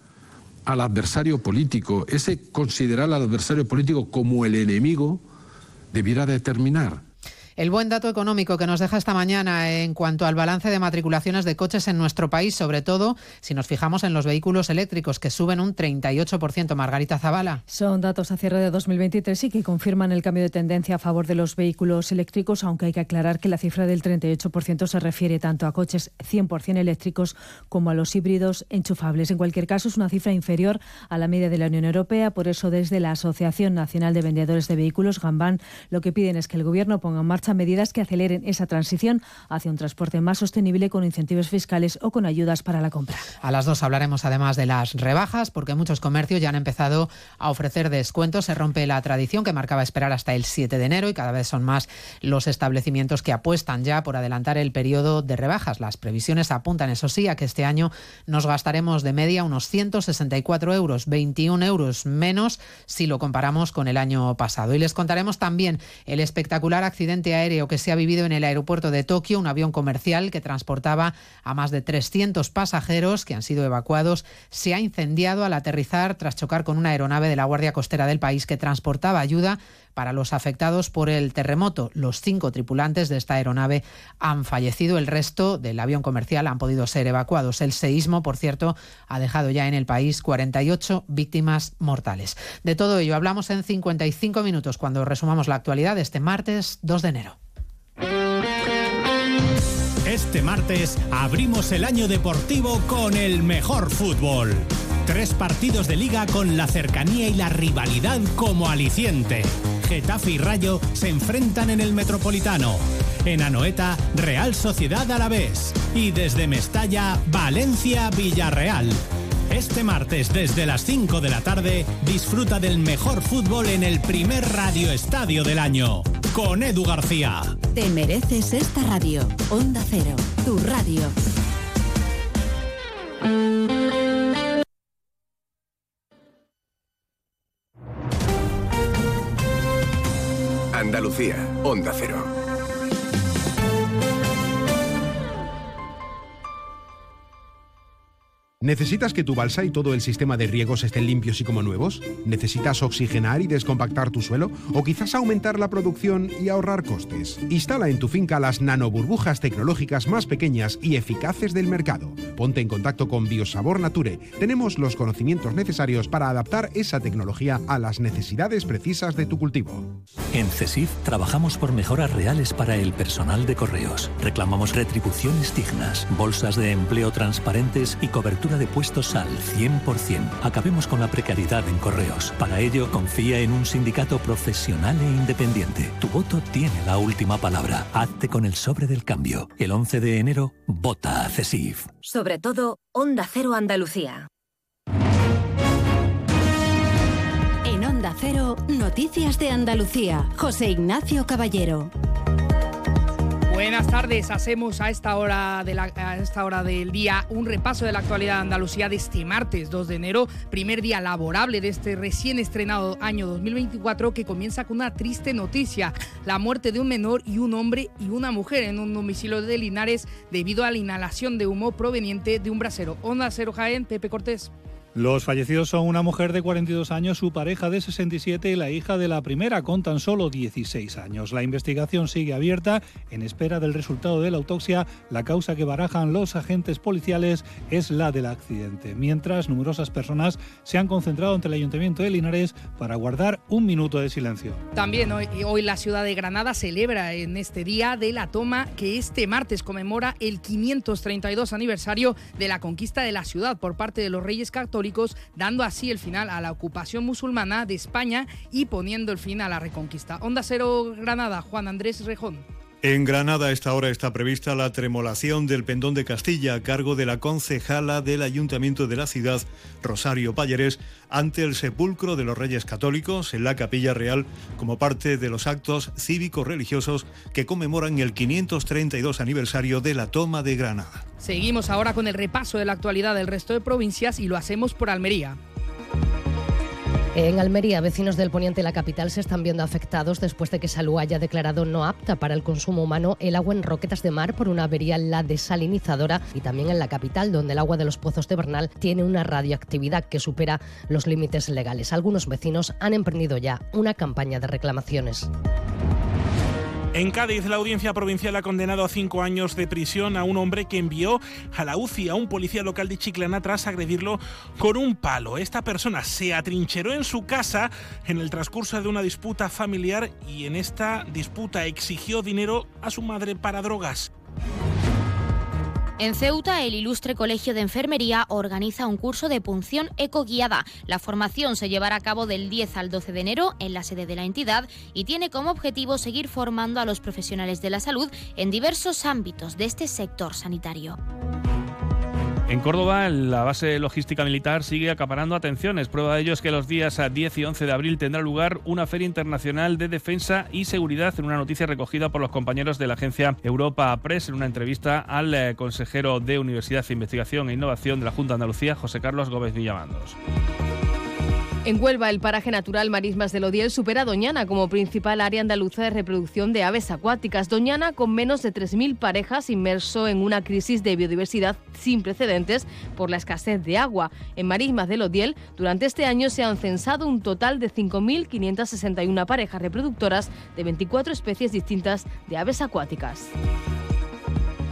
al adversario político, ese considerar al adversario político como el enemigo, debiera determinar El buen dato económico que nos deja esta mañana en cuanto al balance de matriculaciones de coches en nuestro país, sobre todo si nos fijamos en los vehículos eléctricos que suben un 38%. Margarita Zavala. Son datos a cierre de 2023 y que confirman el cambio de tendencia a favor de los vehículos eléctricos, aunque hay que aclarar que la cifra del 38% se refiere tanto a coches 100% eléctricos como a los híbridos enchufables. En cualquier caso, es una cifra inferior a la media de la Unión Europea. Por eso, desde la Asociación Nacional de Vendedores de Vehículos, Gambán, lo que piden es que el Gobierno ponga en marcha medidas que aceleren esa transición hacia un transporte más sostenible con incentivos fiscales o con ayudas para la compra. A las dos hablaremos además de las rebajas, porque muchos comercios ya han empezado a ofrecer descuentos. Se rompe la tradición que marcaba esperar hasta el 7 de enero y cada vez son más los establecimientos que apuestan ya por adelantar el periodo de rebajas. Las previsiones apuntan, eso sí, a que este año nos gastaremos de media unos 164 euros, 21 euros menos si lo comparamos con el año pasado. Y les contaremos también el espectacular accidente aéreo que se ha vivido en el aeropuerto de Tokio, un avión comercial que transportaba a más de 300 pasajeros que han sido evacuados, se ha incendiado al aterrizar tras chocar con una aeronave de la Guardia Costera del país que transportaba ayuda para los afectados por el terremoto. Los cinco tripulantes de esta aeronave han fallecido. El resto del avión comercial han podido ser evacuados. El seísmo, por cierto, ha dejado ya en el país 48 víctimas mortales. De todo ello hablamos en 55 minutos cuando resumamos la actualidad de este martes 2 de enero. Este martes abrimos el año deportivo con el mejor fútbol. Tres partidos de liga con la cercanía y la rivalidad como aliciente. Getafe y Rayo se enfrentan en el Metropolitano. En Anoeta, Real Sociedad Alavés. Y desde Mestalla, Valencia Villarreal. Este martes desde las 5 de la tarde disfruta del mejor fútbol en el primer radio estadio del año con Edu García. Te mereces esta radio. Onda Cero, tu radio. Andalucía, Onda Cero. ¿Necesitas que tu balsa y todo el sistema de riegos estén limpios y como nuevos? ¿Necesitas oxigenar y descompactar tu suelo? ¿O quizás aumentar la producción y ahorrar costes? Instala en tu finca las nanoburbujas tecnológicas más pequeñas y eficaces del mercado. Ponte en contacto con Biosabor Nature. Tenemos los conocimientos necesarios para adaptar esa tecnología a las necesidades precisas de tu cultivo. En CESIF trabajamos por mejoras reales para el personal de correos. Reclamamos retribuciones dignas, bolsas de empleo transparentes y cobertura de puestos al 100%. Acabemos con la precariedad en correos. Para ello, confía en un sindicato profesional e independiente. Tu voto tiene la última palabra. Hazte con el sobre del cambio. El 11 de enero, vota a CESIF. Sobre todo, Onda Cero Andalucía. En Onda Cero, Noticias de Andalucía. José Ignacio Caballero. Buenas tardes, hacemos a esta, hora de esta hora del día un repaso de la actualidad de Andalucía de este martes 2 de enero, primer día laborable de este recién estrenado año 2024 que comienza con una triste noticia, la muerte de un menor y un hombre y una mujer en un domicilio de Linares debido a la inhalación de humo proveniente de un brasero. Onda Cero Jaén, Pepe Cortés. Los fallecidos son una mujer de 42 años, su pareja de 67 y la hija de la primera con tan solo 16 años. La investigación sigue abierta en espera del resultado de la autopsia. La causa que barajan los agentes policiales es la del accidente. Mientras, numerosas personas se han concentrado ante el Ayuntamiento de Linares para guardar un minuto de silencio. También hoy, la ciudad de Granada celebra en este día de la toma que este martes conmemora el 532 aniversario de la conquista de la ciudad por parte de los reyes católicos, dando así el final a la ocupación musulmana de España y poniendo el fin a la reconquista. Onda Cero Granada, Juan Andrés Rejón. En Granada a esta hora está prevista la tremolación del pendón de Castilla a cargo de la concejala del Ayuntamiento de la ciudad, Rosario Palleres, ante el sepulcro de los Reyes Católicos en la Capilla Real como parte de los actos cívicos religiosos que conmemoran el 532 aniversario de la toma de Granada. Seguimos ahora con el repaso de la actualidad del resto de provincias y lo hacemos por Almería. En Almería, vecinos del poniente de la capital se están viendo afectados después de que Salud haya declarado no apta para el consumo humano el agua en Roquetas de Mar por una avería en la desalinizadora y también en la capital, donde el agua de los pozos de Bernal tiene una radioactividad que supera los límites legales. Algunos vecinos han emprendido ya una campaña de reclamaciones. En Cádiz, la audiencia provincial ha condenado a cinco años de prisión a un hombre que envió a la UCI a un policía local de Chiclana tras agredirlo con un palo. Esta persona se atrincheró en su casa en el transcurso de una disputa familiar y en esta disputa exigió dinero a su madre para drogas. En Ceuta, el Ilustre Colegio de Enfermería organiza un curso de punción ecoguiada. La formación se llevará a cabo del 10 al 12 de enero en la sede de la entidad y tiene como objetivo seguir formando a los profesionales de la salud en diversos ámbitos de este sector sanitario. En Córdoba, la base logística militar sigue acaparando atenciones. Prueba de ello es que los días 10 y 11 de abril tendrá lugar una feria internacional de defensa y seguridad en una noticia recogida por los compañeros de la agencia Europa Press en una entrevista al eh, consejero de Universidad, Investigación e Innovación de la Junta de Andalucía, José Carlos Gómez Villamandos. En Huelva, el paraje natural Marismas del Odiel supera Doñana como principal área andaluza de reproducción de aves acuáticas. Doñana, con menos de 3.000 parejas, inmerso en una crisis de biodiversidad sin precedentes por la escasez de agua. En Marismas del Odiel, durante este año se han censado un total de 5.561 parejas reproductoras de 24 especies distintas de aves acuáticas.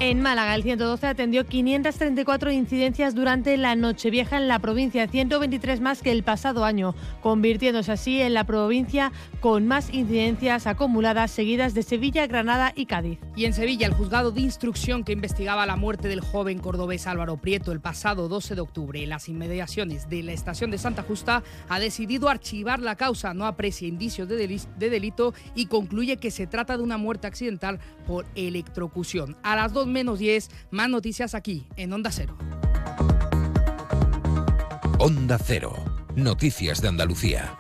En Málaga, el 112 atendió 534 incidencias durante la Nochevieja en la provincia, 123 más que el pasado año, convirtiéndose así en la provincia con más incidencias acumuladas seguidas de Sevilla, Granada y Cádiz. Y en Sevilla, el juzgado de instrucción que investigaba la muerte del joven cordobés Álvaro Prieto el pasado 12 de octubre en las inmediaciones de la estación de Santa Justa ha decidido archivar la causa, no aprecia indicios de, delito y concluye que se trata de una muerte accidental por electrocución. A las dos menos 10. Más noticias aquí en Onda Cero. Onda Cero. Noticias de Andalucía.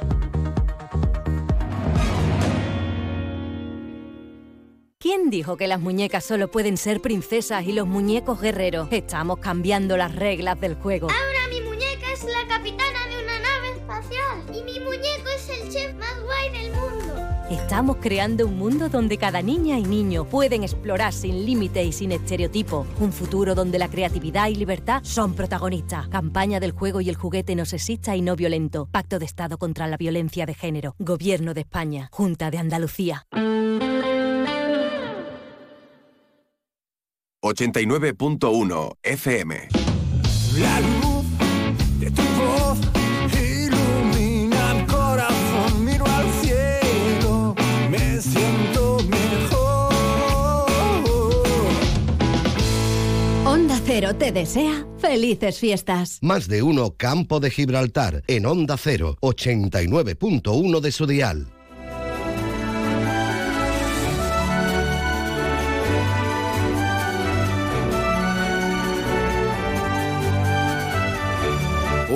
¿Quién dijo que las muñecas solo pueden ser princesas y los muñecos guerreros? Estamos cambiando las reglas del juego. Ahora mi muñeca es la capitana Estamos creando un mundo donde cada niña y niño pueden explorar sin límite y sin estereotipo. Un futuro donde la creatividad y libertad son protagonistas. Campaña del juego y el juguete no sexista y no violento. Pacto de Estado contra la violencia de género. Gobierno de España. Junta de Andalucía. 89.1 FM. La luz de tu Cero te desea felices fiestas. Más de uno Campo de Gibraltar en Onda Cero, 89.1 de su dial.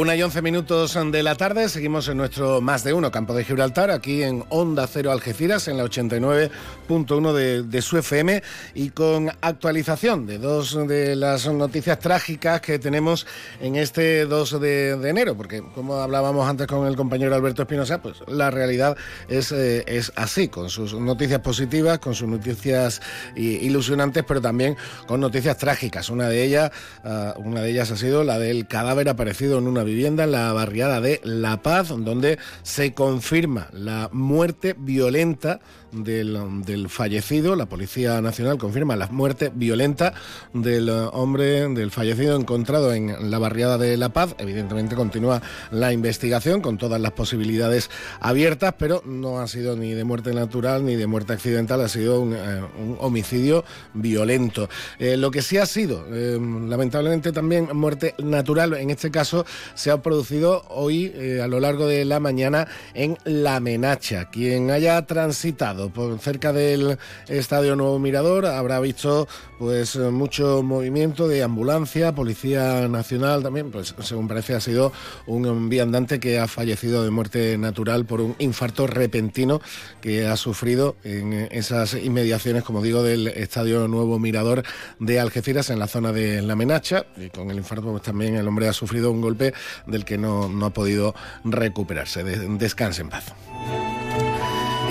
Una y once minutos de la tarde, seguimos en nuestro más de uno campo de Gibraltar, aquí en Onda Cero Algeciras, en la 89.1 de, de su FM, y con actualización de dos de las noticias trágicas que tenemos en este 2 de, enero, porque como hablábamos antes con el compañero Alberto Espinosa, pues la realidad es, eh, es así, con sus noticias positivas, con sus noticias ilusionantes, pero también con noticias trágicas. Una de ellas, uh, una de ellas ha sido la del cadáver aparecido en una vivienda en la barriada de La Paz, donde se confirma la muerte violenta del, fallecido. La Policía Nacional confirma la muerte violenta del hombre, del fallecido encontrado en la barriada de La Paz. Evidentemente continúa la investigación con todas las posibilidades abiertas, pero no ha sido ni de muerte natural ni de muerte accidental, ha sido un, eh, homicidio violento. Eh, lo que sí ha sido, eh, lamentablemente también muerte natural, en este caso se ha producido hoy a lo largo de la mañana en La Menacha. Quien haya transitado por cerca del Estadio Nuevo Mirador habrá visto pues mucho movimiento de ambulancia, Policía Nacional también, pues según parece ha sido un viandante que ha fallecido de muerte natural por un infarto repentino que ha sufrido en esas inmediaciones, como digo, del Estadio Nuevo Mirador de Algeciras en la zona de La Menacha y con el infarto pues también el hombre ha sufrido un golpe del que no, no ha podido recuperarse. Descanse en paz.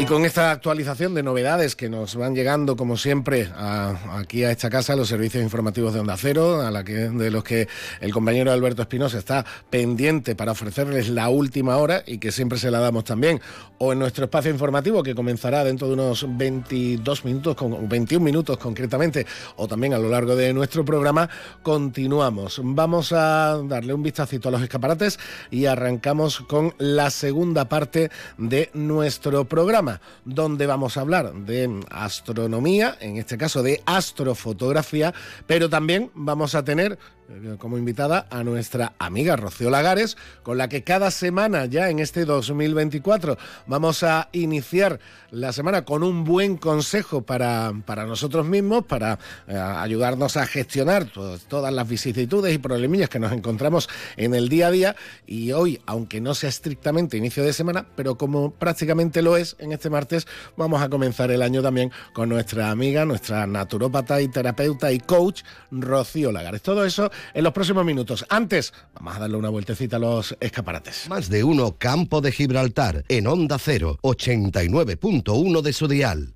Y con esta actualización de novedades que nos van llegando, como siempre, aquí a esta casa, los servicios informativos de Onda Cero, a la que, de los que el compañero Alberto Espinosa está pendiente para ofrecerles la última hora y que siempre se la damos también, o en nuestro espacio informativo que comenzará dentro de unos 22 minutos, 21 minutos concretamente, o también a lo largo de nuestro programa, continuamos. Vamos a darle un vistacito a los escaparates y arrancamos con la segunda parte de nuestro programa donde vamos a hablar de astronomía, en este caso de astrofotografía, pero también vamos a tener como invitada a nuestra amiga Rocío Lagares, con la que cada semana ya en este 2024 vamos a iniciar la semana con un buen consejo para, para nosotros mismos, para eh, ayudarnos a gestionar todas las vicisitudes y problemillas que nos encontramos en el día a día. Y hoy, aunque no sea estrictamente inicio de semana, pero como prácticamente lo es en este martes, vamos a comenzar el año también con nuestra amiga, nuestra naturópata y terapeuta y coach, Rocío Lagares. Todo eso en los próximos minutos. Antes, vamos a darle una vueltecita a los escaparates. Más de uno Campo de Gibraltar en Onda 0, 89.1 de su dial.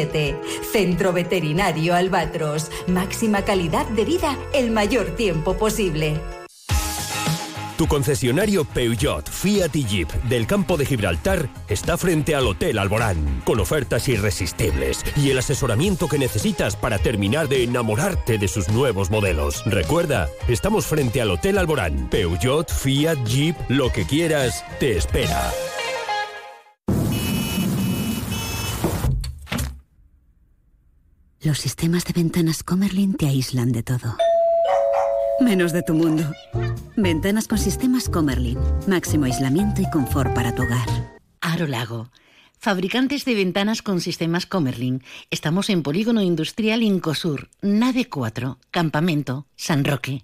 171407 Centro Veterinario Albatros. Máxima calidad de vida el mayor tiempo posible. Tu concesionario Peugeot, Fiat y Jeep del campo de Gibraltar está frente al Hotel Alborán, con ofertas irresistibles y el asesoramiento que necesitas para terminar de enamorarte de sus nuevos modelos. Recuerda, estamos frente al Hotel Alborán. Peugeot, Fiat, Jeep, lo que quieras, te espera. Los sistemas de ventanas Comerlin te aíslan de todo. Menos de tu mundo. Ventanas con sistemas Comerlin. Máximo aislamiento y confort para tu hogar. Aro Lago. Fabricantes de ventanas con sistemas Comerlin. Estamos en Polígono Industrial Incosur, Nave 4, Campamento, San Roque.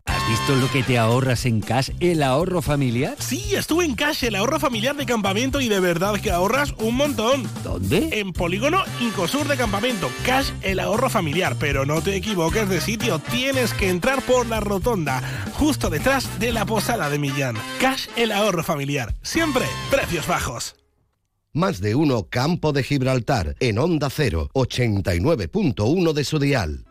¿Has visto lo que te ahorras en Cash, el ahorro familiar? Sí, estuve en Cash, el ahorro familiar de campamento y de verdad que ahorras un montón. ¿Dónde? En Polígono Incosur de Campamento. Cash, el ahorro familiar. Pero no te equivoques de sitio, tienes que entrar por la rotonda, justo detrás de la posada de Millán. Cash, el ahorro familiar. Siempre precios bajos. Más de uno Campo de Gibraltar en Onda 0, 89.1 de su dial.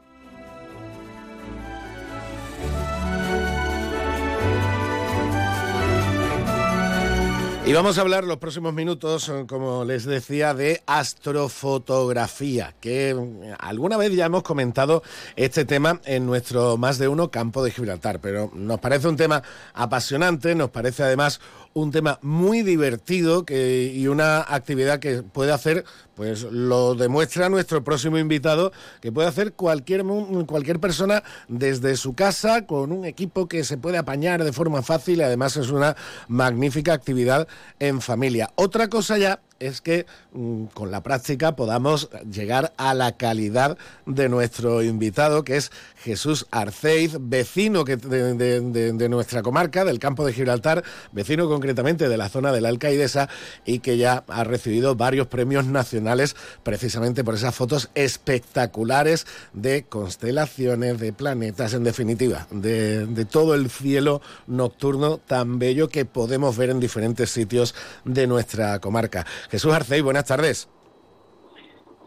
Y vamos a hablar los próximos minutos, eh, como les decía, de astrofotografía, que eh, alguna vez ya hemos comentado este tema en nuestro más de uno campo de Gibraltar, pero nos parece un tema apasionante, nos parece además un tema muy divertido que, y una actividad que puede hacer, pues lo demuestra nuestro próximo invitado, que puede hacer cualquier, cualquier persona desde su casa con un equipo que se puede apañar de forma fácil y además es una magnífica actividad en familia. Otra cosa ya es que mm, con la práctica podamos llegar a la calidad de nuestro invitado, que es Jesús Arceiz, vecino de, nuestra comarca, del campo de Gibraltar, vecino concretamente de la zona de la Alcaidesa y que ya ha recibido varios premios nacionales precisamente por esas fotos espectaculares de constelaciones, de planetas, en definitiva, de, de todo el cielo nocturno tan bello que podemos ver en diferentes sitios de nuestra comarca. Jesús Arcey, buenas tardes.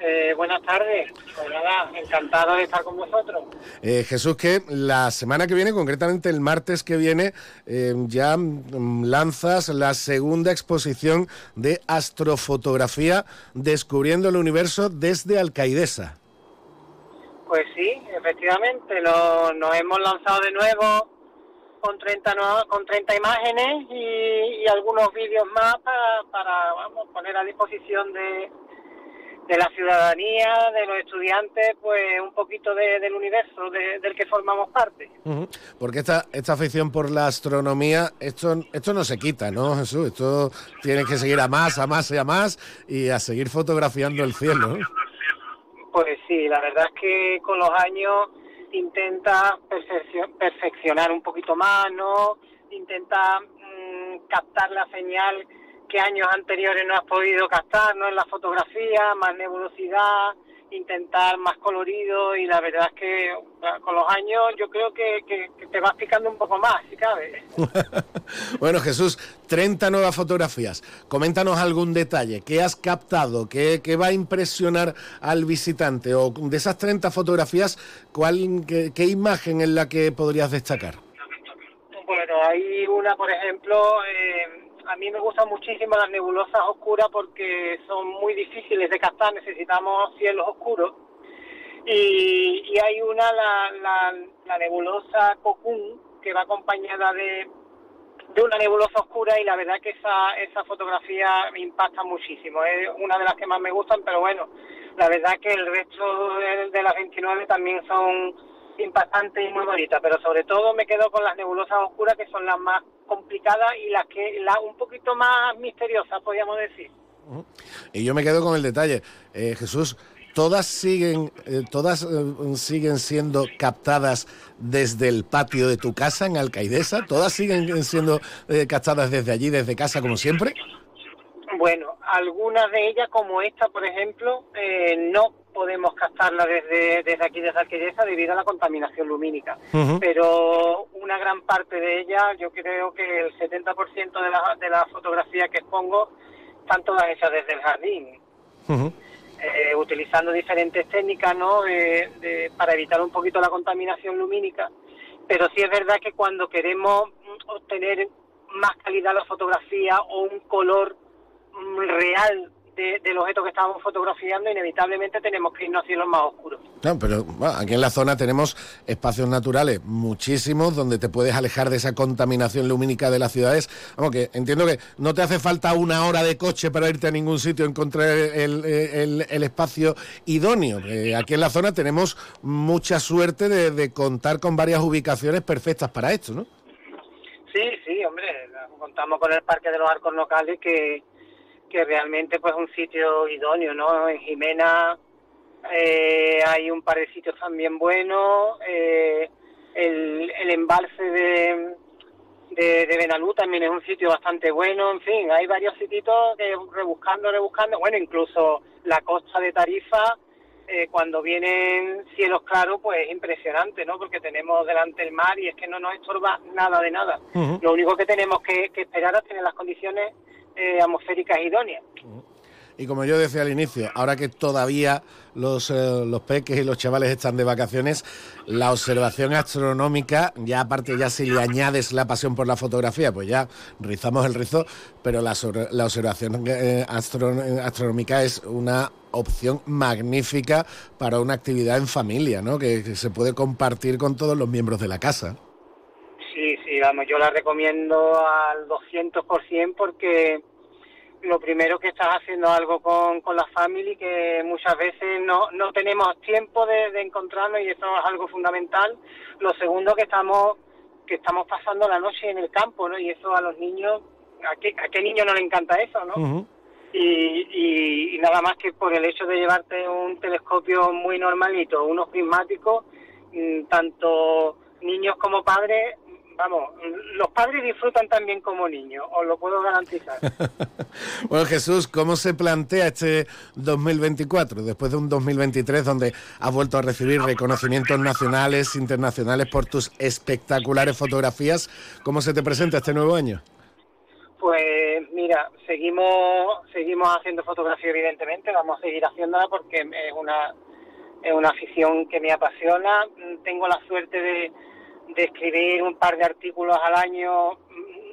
Eh, buenas tardes. Pues nada, encantado de estar con vosotros. Eh, Jesús, que la semana que viene, concretamente el martes que viene, eh, ya mm, lanzas la segunda exposición de astrofotografía Descubriendo el Universo desde Alcaidesa. Pues sí, efectivamente, lo- nos hemos lanzado de nuevo con 30, no- con 30 imágenes y, y algunos vídeos más para, para, vamos, poner a disposición de, de la ciudadanía, de los estudiantes, pues un poquito de- del universo de- del que formamos parte. Porque esta, esta afición por la astronomía, esto, esto no se quita, ¿no, Jesús? Esto tienes que seguir a más, a más y a más y a seguir fotografiando el cielo. Pues sí, la verdad es que con los años intenta perfeccio- perfeccionar un poquito más, ¿no? Intenta mm, captar la señal que años anteriores no has podido captar, ¿no? En la fotografía, más nebulosidad, intentar más colorido y la verdad es que con los años yo creo que, que- que te vas picando un poco más, si cabe. Bueno, Jesús, 30 nuevas fotografías. Coméntanos algún detalle. ¿Qué has captado? ¿Qué, qué va a impresionar al visitante? O de esas 30 fotografías, ¿cuál, qué, qué imagen es la que podrías destacar? Bueno, hay una, por ejemplo, eh, a mí me gustan muchísimo las nebulosas oscuras porque son muy difíciles de captar, necesitamos cielos oscuros. Y, y hay una, la, la, nebulosa Cocoon, que va acompañada de, de una nebulosa oscura y la verdad que esa, esa fotografía me impacta muchísimo. Es una de las que más me gustan, pero bueno, la verdad que el resto de las 29 también son impactantes y muy bonitas, pero sobre todo me quedo con las nebulosas oscuras que son las más complicadas y las que la un poquito más misteriosas, podríamos decir. Y yo me quedo con el detalle. Eh, Jesús, todas siguen, eh, todas eh, siguen siendo captadas desde el patio de tu casa en Alcaidesa. Todas siguen siendo eh, captadas desde allí, desde casa, como siempre. Bueno, algunas de ellas, como esta, por ejemplo, eh, no podemos captarla desde, desde aquí, desde Alquereza, debido a la contaminación lumínica. Pero una gran parte de ellas, yo creo que el 70% de las de las fotografías que expongo están todas hechas desde el jardín, eh, utilizando diferentes técnicas ¿no? de- de- para evitar un poquito la contaminación lumínica. Pero sí es verdad que cuando queremos obtener más calidad la fotografía o un color real de- del objeto que estamos fotografiando, inevitablemente tenemos que irnos a cielos más oscuros. No, pero bueno, aquí en la zona tenemos espacios naturales muchísimos donde te puedes alejar de esa contaminación lumínica de las ciudades. Vamos, que entiendo que no te hace falta una hora de coche para irte a ningún sitio encontrar el, el- el espacio idóneo. Eh, aquí en la zona tenemos mucha suerte de, de contar con varias ubicaciones perfectas para esto, ¿no? Sí, sí, hombre, contamos con el Parque de los Arcos Locales que, que realmente pues un sitio idóneo, ¿no? En Jimena eh, hay un par de sitios también buenos, eh, el, el embalse de, de, de Benalú también es un sitio bastante bueno, en fin, hay varios sitios que rebuscando, rebuscando, bueno, incluso la costa de Tarifa, eh, cuando vienen cielos claros, pues es impresionante, ¿no? Porque tenemos delante el mar y es que no nos estorba nada de nada. Lo único que tenemos que, que esperar es tener las condiciones eh, atmosféricas idóneas. Y como yo decía al inicio, ahora que todavía los, eh, los peques y los chavales están de vacaciones, la observación astronómica, ya aparte ya si le añades la pasión por la fotografía, pues ya rizamos el rizo, pero la, la observación eh, astro- astronómica es una opción magnífica para una actividad en familia, ¿no? Que se puede compartir con todos los miembros de la casa. Vamos, yo la recomiendo al 200% porque lo primero que estás haciendo algo con, con la family que muchas veces no, no tenemos tiempo de, de encontrarnos y eso es algo fundamental. Lo segundo que estamos que estamos pasando la noche en el campo, ¿no? Y eso a los niños, ¿a qué, a qué niño no le encanta eso, no? y, y- y nada más que por el hecho de llevarte un telescopio muy normalito, unos prismáticos, mm, tanto niños como padres, vamos, los padres disfrutan también como niños, os lo puedo garantizar. Bueno, Jesús, ¿cómo se plantea este 2024? Después de un 2023 donde has vuelto a recibir reconocimientos nacionales, internacionales por tus espectaculares fotografías, ¿cómo se te presenta este nuevo año? Pues mira, seguimos seguimos haciendo fotografía evidentemente, vamos a seguir haciéndola porque es una es una afición que me apasiona. Tengo la suerte de, de escribir un par de artículos al año.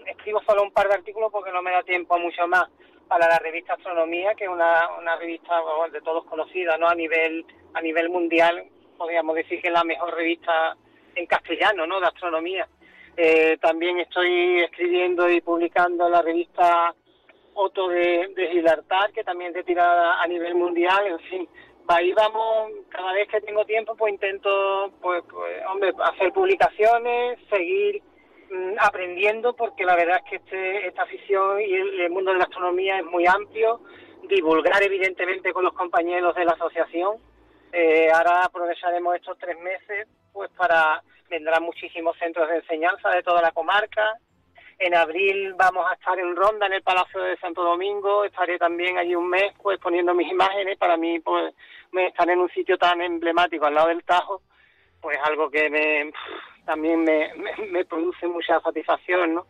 Escribo solo un par de artículos porque no me da tiempo mucho más para la revista Astronomía, que es una, una revista de todos conocida, ¿no? A nivel a nivel mundial, podríamos decir que es la mejor revista en castellano, ¿no? De astronomía. Eh, también estoy escribiendo y publicando la revista Otto de, de Gibraltar, que también es tirada a nivel mundial, en fin. Ahí vamos, cada vez que tengo tiempo, pues intento, pues, pues hombre, hacer publicaciones, seguir mm, aprendiendo, porque la verdad es que este, esta afición y el, el mundo de la astronomía es muy amplio. Divulgar, evidentemente, con los compañeros de la asociación. Eh, ahora aprovecharemos estos tres meses, pues para vendrán muchísimos centros de enseñanza de toda la comarca. En abril vamos a estar en Ronda, en el Palacio de Santo Domingo. Estaré también allí un mes, pues poniendo mis imágenes. Para mí, pues, estar en un sitio tan emblemático al lado del Tajo, pues algo que me, también me, produce mucha satisfacción, ¿no?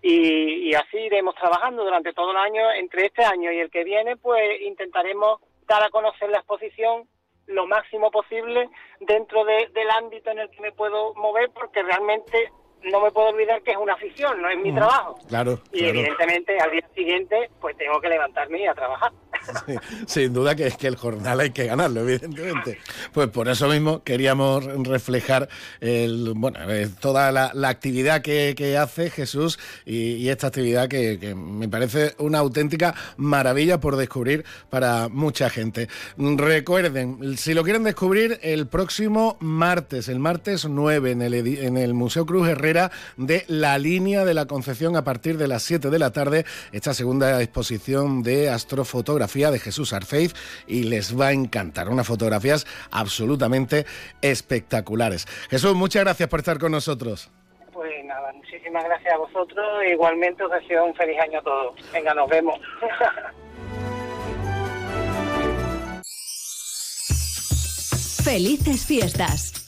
Y, y así iremos trabajando durante todo el año. Entre este año y el que viene, pues intentaremos dar a conocer la exposición lo máximo posible dentro de, del ámbito en el que me puedo mover, porque realmente no me puedo olvidar que es una afición, no es mi trabajo. Claro, Y claro. evidentemente al día siguiente pues tengo que levantarme y a trabajar. Sí, sin duda que es que el jornal hay que ganarlo, evidentemente. Pues por eso mismo queríamos reflejar el, bueno, eh, toda la, la actividad que, que hace Jesús y, y esta actividad que, que me parece una auténtica maravilla por descubrir para mucha gente. Recuerden, si lo quieren descubrir, el próximo martes, el martes 9, en el, en el Museo Cruz Herrera de La Línea de la Concepción, a partir de las 7 de la tarde, esta segunda exposición de astrofotografía de Jesús Arfeiz y les va a encantar. Unas fotografías absolutamente espectaculares. Jesús, muchas gracias por estar con nosotros. Pues nada, muchísimas gracias a vosotros. Igualmente os deseo un feliz año a todos. Venga, nos vemos. Felices fiestas.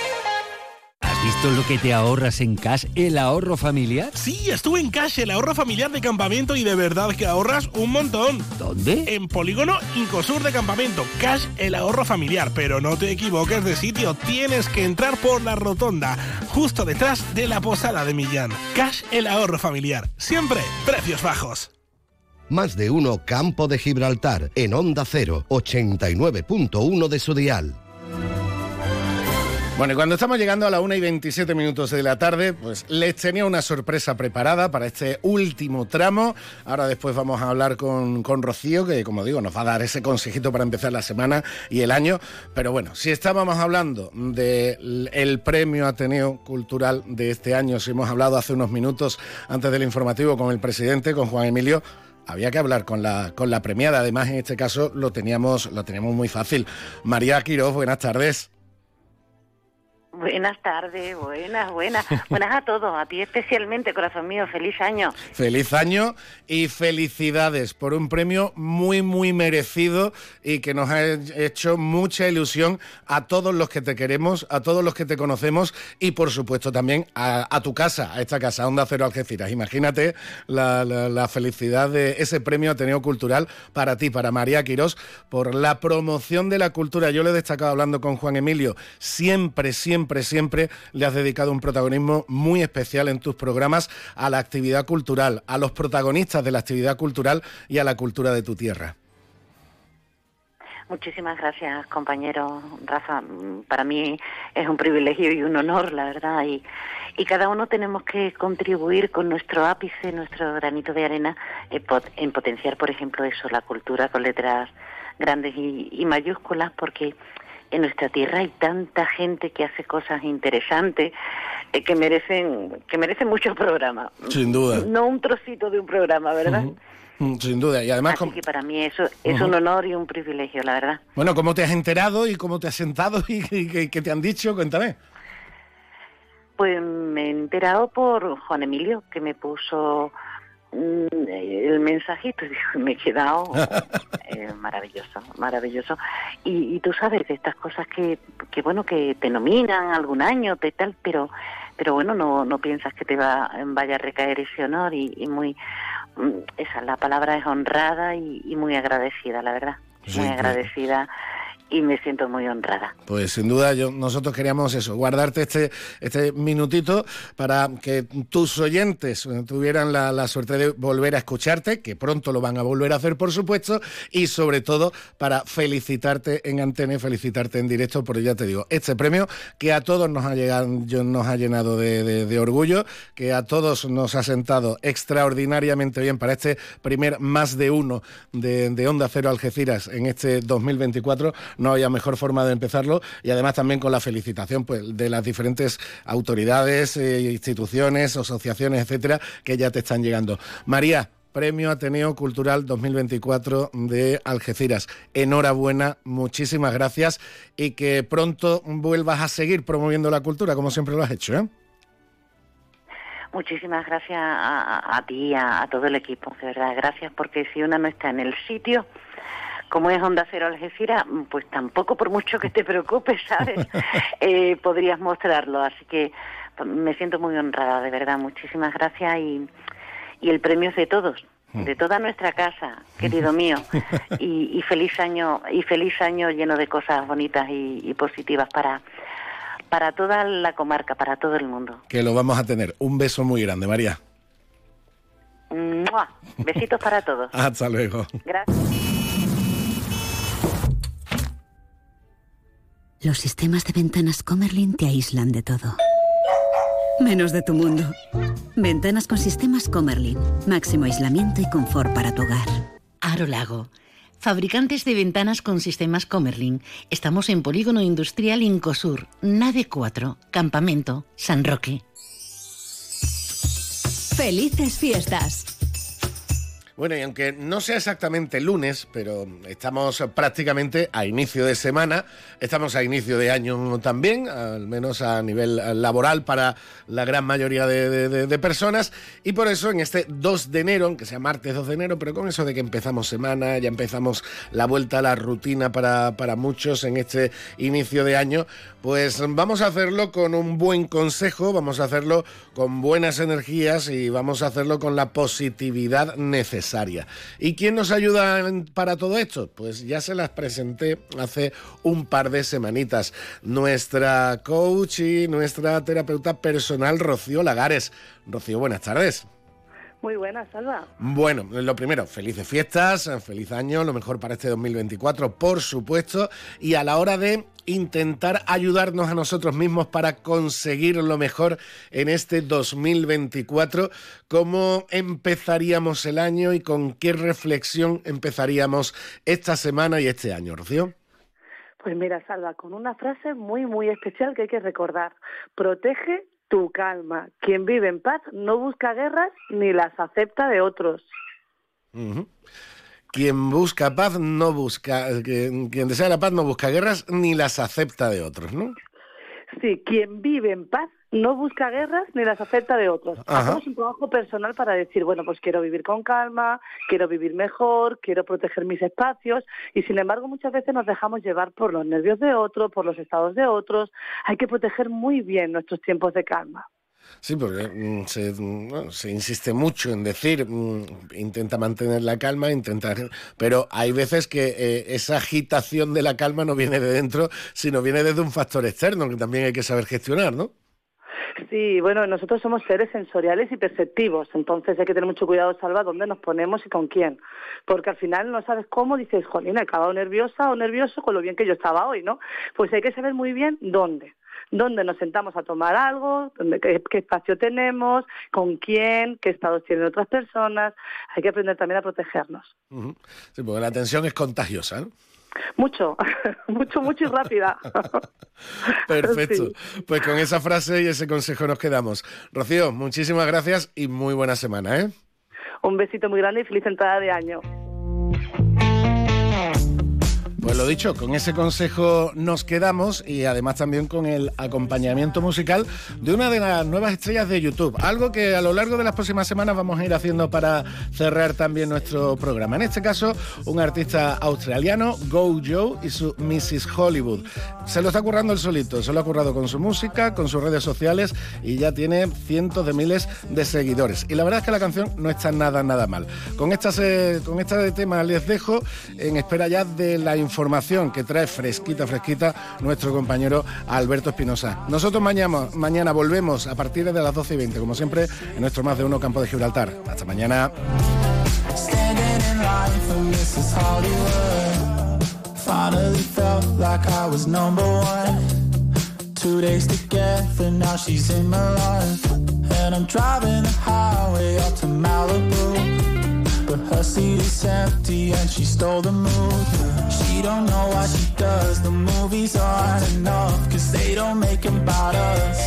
¿Has visto lo que te ahorras en cash el ahorro familiar? Sí, estuve en Cash, el ahorro familiar de campamento y de verdad que ahorras un montón. ¿Dónde? En Polígono Incosur de Campamento. Cash, el ahorro familiar. Pero no te equivoques de sitio, tienes que entrar por la rotonda, justo detrás de la posada de Millán. Cash, el ahorro familiar. Siempre precios bajos. Más de uno Campo de Gibraltar en Onda 0, 89.1 de su dial. Bueno, y cuando estamos llegando a la 1 y 27 minutos de la tarde, pues les tenía una sorpresa preparada para este último tramo. Ahora después vamos a hablar con, con Rocío, que como digo, nos va a dar ese consejito para empezar la semana y el año. Pero bueno, si estábamos hablando del premio Ateneo Cultural de este año, si hemos hablado hace unos minutos antes del informativo con el presidente, con Juan Emilio, había que hablar con la, con la premiada. Además, en este caso lo teníamos, lo teníamos muy fácil. María Quiroz, buenas tardes. Buenas tardes, buenas, buenas. Buenas a todos, a ti especialmente, corazón mío, feliz año. Feliz año y felicidades por un premio muy, muy merecido y que nos ha hecho mucha ilusión a todos los que te queremos, a todos los que te conocemos y, por supuesto, también a, a tu casa, a esta casa, Onda Cero Algeciras. Imagínate la, la- la felicidad de ese premio Ateneo Cultural para ti, para María Quirós, por la promoción de la cultura. Yo le he destacado hablando con Juan Emilio, siempre, siempre, siempre le has dedicado un protagonismo muy especial en tus programas a la actividad cultural, a los protagonistas de la actividad cultural y a la cultura de tu tierra. Muchísimas gracias, compañero Rafa. Mm, Para mí es un privilegio y un honor, la verdad. Y, y cada uno tenemos que contribuir con nuestro ápice, nuestro granito de arena, en, pot- en potenciar, por ejemplo, eso, la cultura con letras grandes y mayúsculas, porque en nuestra tierra hay tanta gente que hace cosas interesantes eh, que merecen que merecen mucho programa. Sin duda. No un trocito de un programa, ¿verdad? Mm, Sin duda. Y además, Así com- que para mí eso es un honor y un privilegio, la verdad. bueno, ¿cómo te has enterado y cómo te has sentado y, y qué- qué te han dicho? Cuéntame. Pues me he enterado por Juan Emilio, que me puso el mensajito me he quedado eh, maravilloso, maravilloso. Y, y tú sabes de estas cosas que, que, bueno, que te nominan algún año, te tal, pero pero bueno, no, no piensas que te va, vaya a recaer ese honor y, y muy, mm, esa, la palabra es honrada y, y muy agradecida, la verdad, Sí, muy agradecida y me siento muy honrada. Pues sin duda yo, nosotros queríamos eso, guardarte este, este minutito para que tus oyentes eh, tuvieran la, la suerte de volver a escucharte, que pronto lo van a volver a hacer por supuesto, y sobre todo para felicitarte en antena y felicitarte en directo, porque ya te digo, este premio que a todos nos ha, llegado, nos ha llenado de, de- de orgullo, que a todos nos ha sentado extraordinariamente bien para este primer más de uno de, de Onda Cero Algeciras en este 2024. No había mejor forma de empezarlo y además también con la felicitación pues, de las diferentes autoridades, eh, instituciones, asociaciones, etcétera, que ya te están llegando. María. Premio Ateneo Cultural 2024 de Algeciras. Enhorabuena, muchísimas gracias y que pronto vuelvas a seguir promoviendo la cultura como siempre lo has hecho. ¿eh? Muchísimas gracias a, a- ti, a todo el equipo, de verdad, gracias, porque si una no está en el sitio, como es Onda Cero Algeciras, pues tampoco por mucho que te preocupes, ¿sabes? Eh, podrías mostrarlo, así que pues, me siento muy honrada, de verdad, muchísimas gracias y, y el premio es de todos, de toda nuestra casa, querido mío, y, y feliz año y feliz año lleno de cosas bonitas y, y positivas para para toda la comarca, para todo el mundo. Que lo vamos a tener. Un beso muy grande, María. ¡Mua! Besitos para todos. Hasta luego. Gracias. Los sistemas de ventanas Comerlin te aíslan de todo. Menos de tu mundo. Ventanas con sistemas Comerlin. Máximo aislamiento y confort para tu hogar. Aro Lago. Fabricantes de ventanas con sistemas Comerlin. Estamos en Polígono Industrial Incosur, Nave 4, Campamento, San Roque. Felices fiestas. Bueno, y aunque no sea exactamente lunes, pero estamos prácticamente a inicio de semana, estamos a inicio de año también, al menos a nivel laboral para la gran mayoría de personas, y por eso en este 2 de enero, aunque sea martes 2 de enero, pero con eso de que empezamos semana, ya empezamos la vuelta a la rutina para, para muchos en este inicio de año, pues vamos a hacerlo con un buen consejo, vamos a hacerlo con buenas energías y vamos a hacerlo con la positividad necesaria. ¿Y quién nos ayuda para todo esto? Pues ya se las presenté hace un par de semanitas. Nuestra coach y nuestra terapeuta personal, Rocío Lagares. Rocío, buenas tardes. Muy buena, Salva. Bueno, lo primero, felices fiestas, feliz año, lo mejor para este 2024, por supuesto, y a la hora de intentar ayudarnos a nosotros mismos para conseguir lo mejor en este 2024, ¿cómo empezaríamos el año y con qué reflexión empezaríamos esta semana y este año, Rocío? Pues mira, Salva, con una frase muy, muy especial que hay que recordar. Protege tu calma. Quien vive en paz no busca guerras ni las acepta de otros. Quien busca paz no busca, quien, quien desea la paz no busca guerras ni las acepta de otros, ¿no? Sí, quien vive en paz no busca guerras ni las acepta de otros. Ajá. Hacemos un trabajo personal para decir, bueno, pues quiero vivir con calma, quiero vivir mejor, quiero proteger mis espacios y sin embargo muchas veces nos dejamos llevar por los nervios de otros, por los estados de otros. Hay que proteger muy bien nuestros tiempos de calma. Sí, porque mm, se, mm, bueno, se insiste mucho en decir, mm, intenta mantener la calma, intenta... Pero hay veces que eh, esa agitación de la calma no viene de dentro, sino viene desde un factor externo que también hay que saber gestionar, ¿no? Sí, bueno, nosotros somos seres sensoriales y perceptivos, entonces hay que tener mucho cuidado, Salva, dónde nos ponemos y con quién. Porque al final no sabes cómo, dices, jolín, he acabado nerviosa o nervioso con lo bien que yo estaba hoy, ¿no? Pues hay que saber muy bien dónde. Dónde nos sentamos a tomar algo, dónde, qué, espacio tenemos, con quién, qué estados tienen otras personas. Hay que aprender también a protegernos. Sí, porque la tensión es contagiosa, ¿no? Mucho, mucho, mucho y rápida. Perfecto. Pues con esa frase y ese consejo nos quedamos. Rocío, muchísimas gracias y muy buena semana, ¿eh? Un besito muy grande y feliz entrada de año. Pues lo dicho, con ese consejo nos quedamos y además también con el acompañamiento musical de una de las nuevas estrellas de YouTube. Algo que a lo largo de las próximas semanas vamos a ir haciendo para cerrar también nuestro programa. En este caso, un artista australiano, Go Joe, y su Mrs. Hollywood. Se lo está currando el solito, se lo ha currado con su música, con sus redes sociales y ya tiene cientos de miles de seguidores. Y la verdad es que la canción no está nada, nada mal. Con esta, con esta tema les dejo en espera ya de la información información que trae fresquita, fresquita nuestro compañero Alberto Espinosa. Nosotros mañana, mañana volvemos a partir de las 12 y 20, como siempre, en nuestro más de uno campo de Gibraltar. Hasta mañana. But her seat is empty and she stole the mood Don't know what she does The movies aren't enough Cause they don't make them about us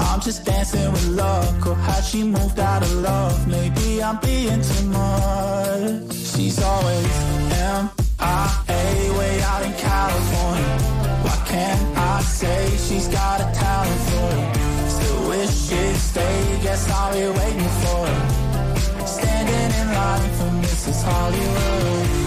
I'm just dancing with luck Or has she moved out of love Maybe I'm being too much She's always M.I.A. Way out in California Why can't I say? She's got a talent for it Still wish she'd stay Guess I'll be waiting for her Standing in line for Mrs. Hollywood.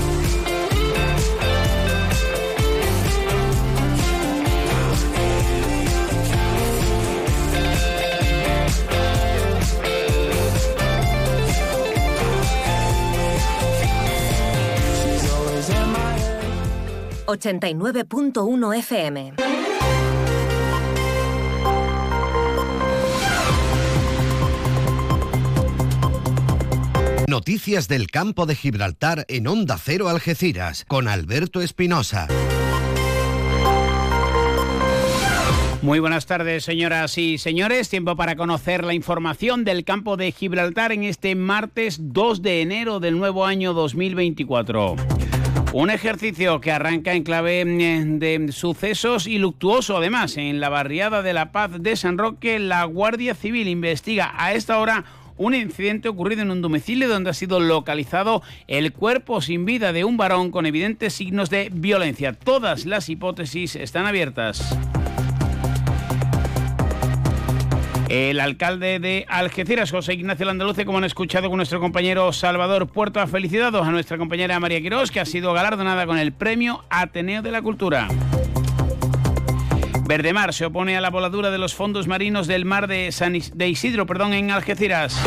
89.1 FM. Noticias del campo de Gibraltar en Onda Cero Algeciras con Alberto Espinosa. Muy buenas tardes, señoras y señores. Tiempo para conocer la información del campo de Gibraltar en este martes 2 de enero del nuevo año 2024. Un ejercicio que arranca en clave eh, de sucesos y luctuoso. Además, en la barriada de La Paz de San Roque, la Guardia Civil investiga a esta hora un incidente ocurrido en un domicilio donde ha sido localizado el cuerpo sin vida de un varón con evidentes signos de violencia. Todas las hipótesis están abiertas. El alcalde de Algeciras, José Ignacio Landaluce, como han escuchado con nuestro compañero Salvador Puerto, ha felicitado a nuestra compañera María Quirós, que ha sido galardonada con el premio Ateneo de la Cultura. Verdemar se opone a la voladura de los fondos marinos del mar de, de Isidro perdón, en Algeciras.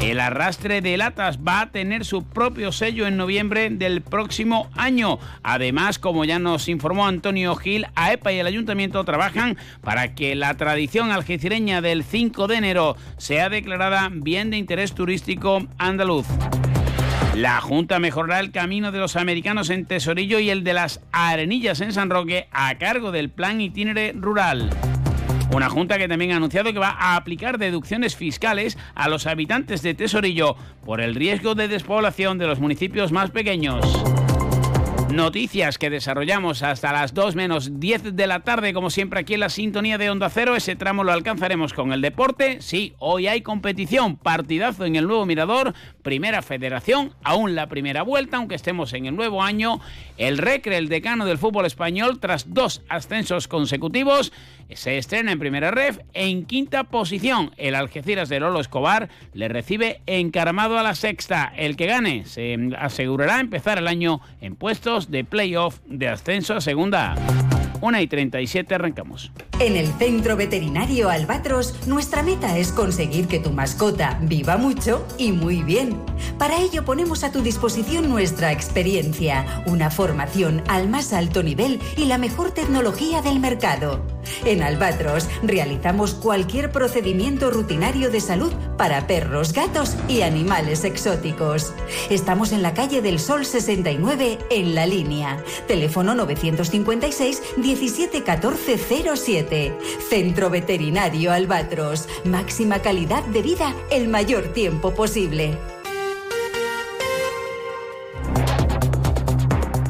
El arrastre de latas va a tener su propio sello en noviembre del próximo año. Además, como ya nos informó Antonio Gil, AEPA y el ayuntamiento trabajan para que la tradición algecireña del 5 de enero sea declarada bien de interés turístico andaluz. La Junta mejorará el camino de los americanos en Tesorillo y el de las Arenillas en San Roque a cargo del Plan Itinere Rural. Una junta que también ha anunciado que va a aplicar deducciones fiscales a los habitantes de Tesorillo por el riesgo de despoblación de los municipios más pequeños. Noticias que desarrollamos hasta las 2 menos 10 de la tarde, como siempre aquí en la sintonía de Onda Cero. Ese tramo lo alcanzaremos con el deporte. Sí, hoy hay competición, partidazo en el nuevo Mirador, primera federación, aún la primera vuelta, aunque estemos en el nuevo año. El Recre, el decano del fútbol español, tras dos ascensos consecutivos, se estrena en primera ref. En quinta posición, el Algeciras de Lolo Escobar le recibe encaramado a la sexta. El que gane se asegurará empezar el año en puestos de playoff de ascenso a segunda. 1 y 37 arrancamos. En el Centro Veterinario Albatros, nuestra meta es conseguir que tu mascota viva mucho y muy bien. Para ello ponemos a tu disposición nuestra experiencia, una formación al más alto nivel y la mejor tecnología del mercado. En Albatros realizamos cualquier procedimiento rutinario de salud para perros, gatos y animales exóticos. Estamos en la calle del Sol 69 en la línea. Teléfono 956 171407. Centro Veterinario Albatros. Máxima calidad de vida el mayor tiempo posible.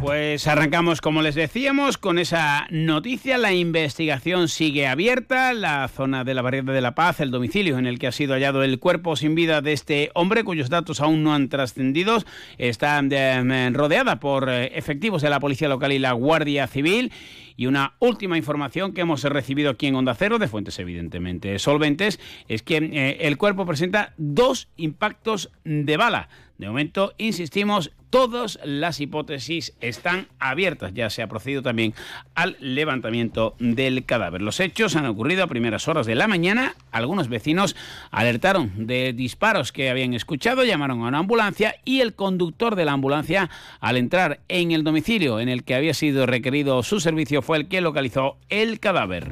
Pues arrancamos, como les decíamos, con esa noticia. La investigación sigue abierta. La zona de la Barriada de la Paz, el domicilio en el que ha sido hallado el cuerpo sin vida de este hombre, cuyos datos aún no han trascendido, está eh, rodeada por eh, efectivos de la Policía Local y la Guardia Civil. Y una última información que hemos recibido aquí en Onda Cero, de fuentes evidentemente solventes, es que eh, el cuerpo presenta dos impactos de bala. De momento, insistimos, todas las hipótesis están abiertas. Ya se ha procedido también al levantamiento del cadáver. Los hechos han ocurrido a primeras horas de la mañana. Algunos vecinos alertaron de disparos que habían escuchado, llamaron a una ambulancia y el conductor de la ambulancia, al entrar en el domicilio en el que había sido requerido su servicio, fue el que localizó el cadáver.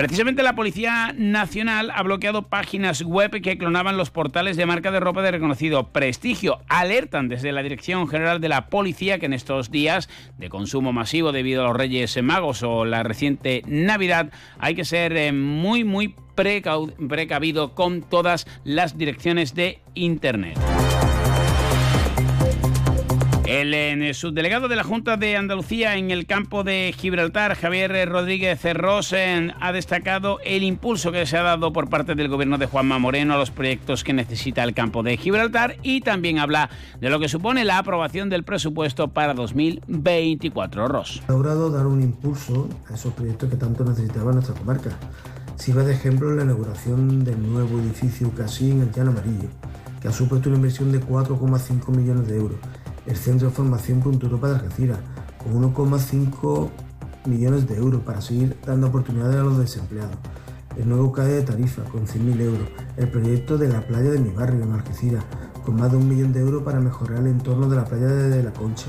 Precisamente la Policía Nacional ha bloqueado páginas web que clonaban los portales de marca de ropa de reconocido prestigio. Alertan desde la Dirección General de la Policía que en estos días de consumo masivo debido a los Reyes Magos o la reciente Navidad hay que ser eh, muy, muy precavido con todas las direcciones de Internet. El, subdelegado de la Junta de Andalucía en el campo de Gibraltar, Javier Rodríguez Rosen, ha destacado el impulso que se ha dado por parte del gobierno de Juanma Moreno a los proyectos que necesita el campo de Gibraltar y también habla de lo que supone la aprobación del presupuesto para 2024. Ross. Ha logrado dar un impulso a esos proyectos que tanto necesitaba nuestra comarca. Sirve de ejemplo la inauguración del nuevo edificio Casi en el Llano Amarillo, que ha supuesto una inversión de 4,5 millones de euros el Centro de Formación Punto Europa de Algeciras, con 1,5 millones de euros para seguir dando oportunidades a los desempleados. El nuevo CAE de tarifa, con 100.000 euros. El proyecto de la playa de mi barrio, en Algeciras, con más de un millón de euros para mejorar el entorno de la playa de La Concha.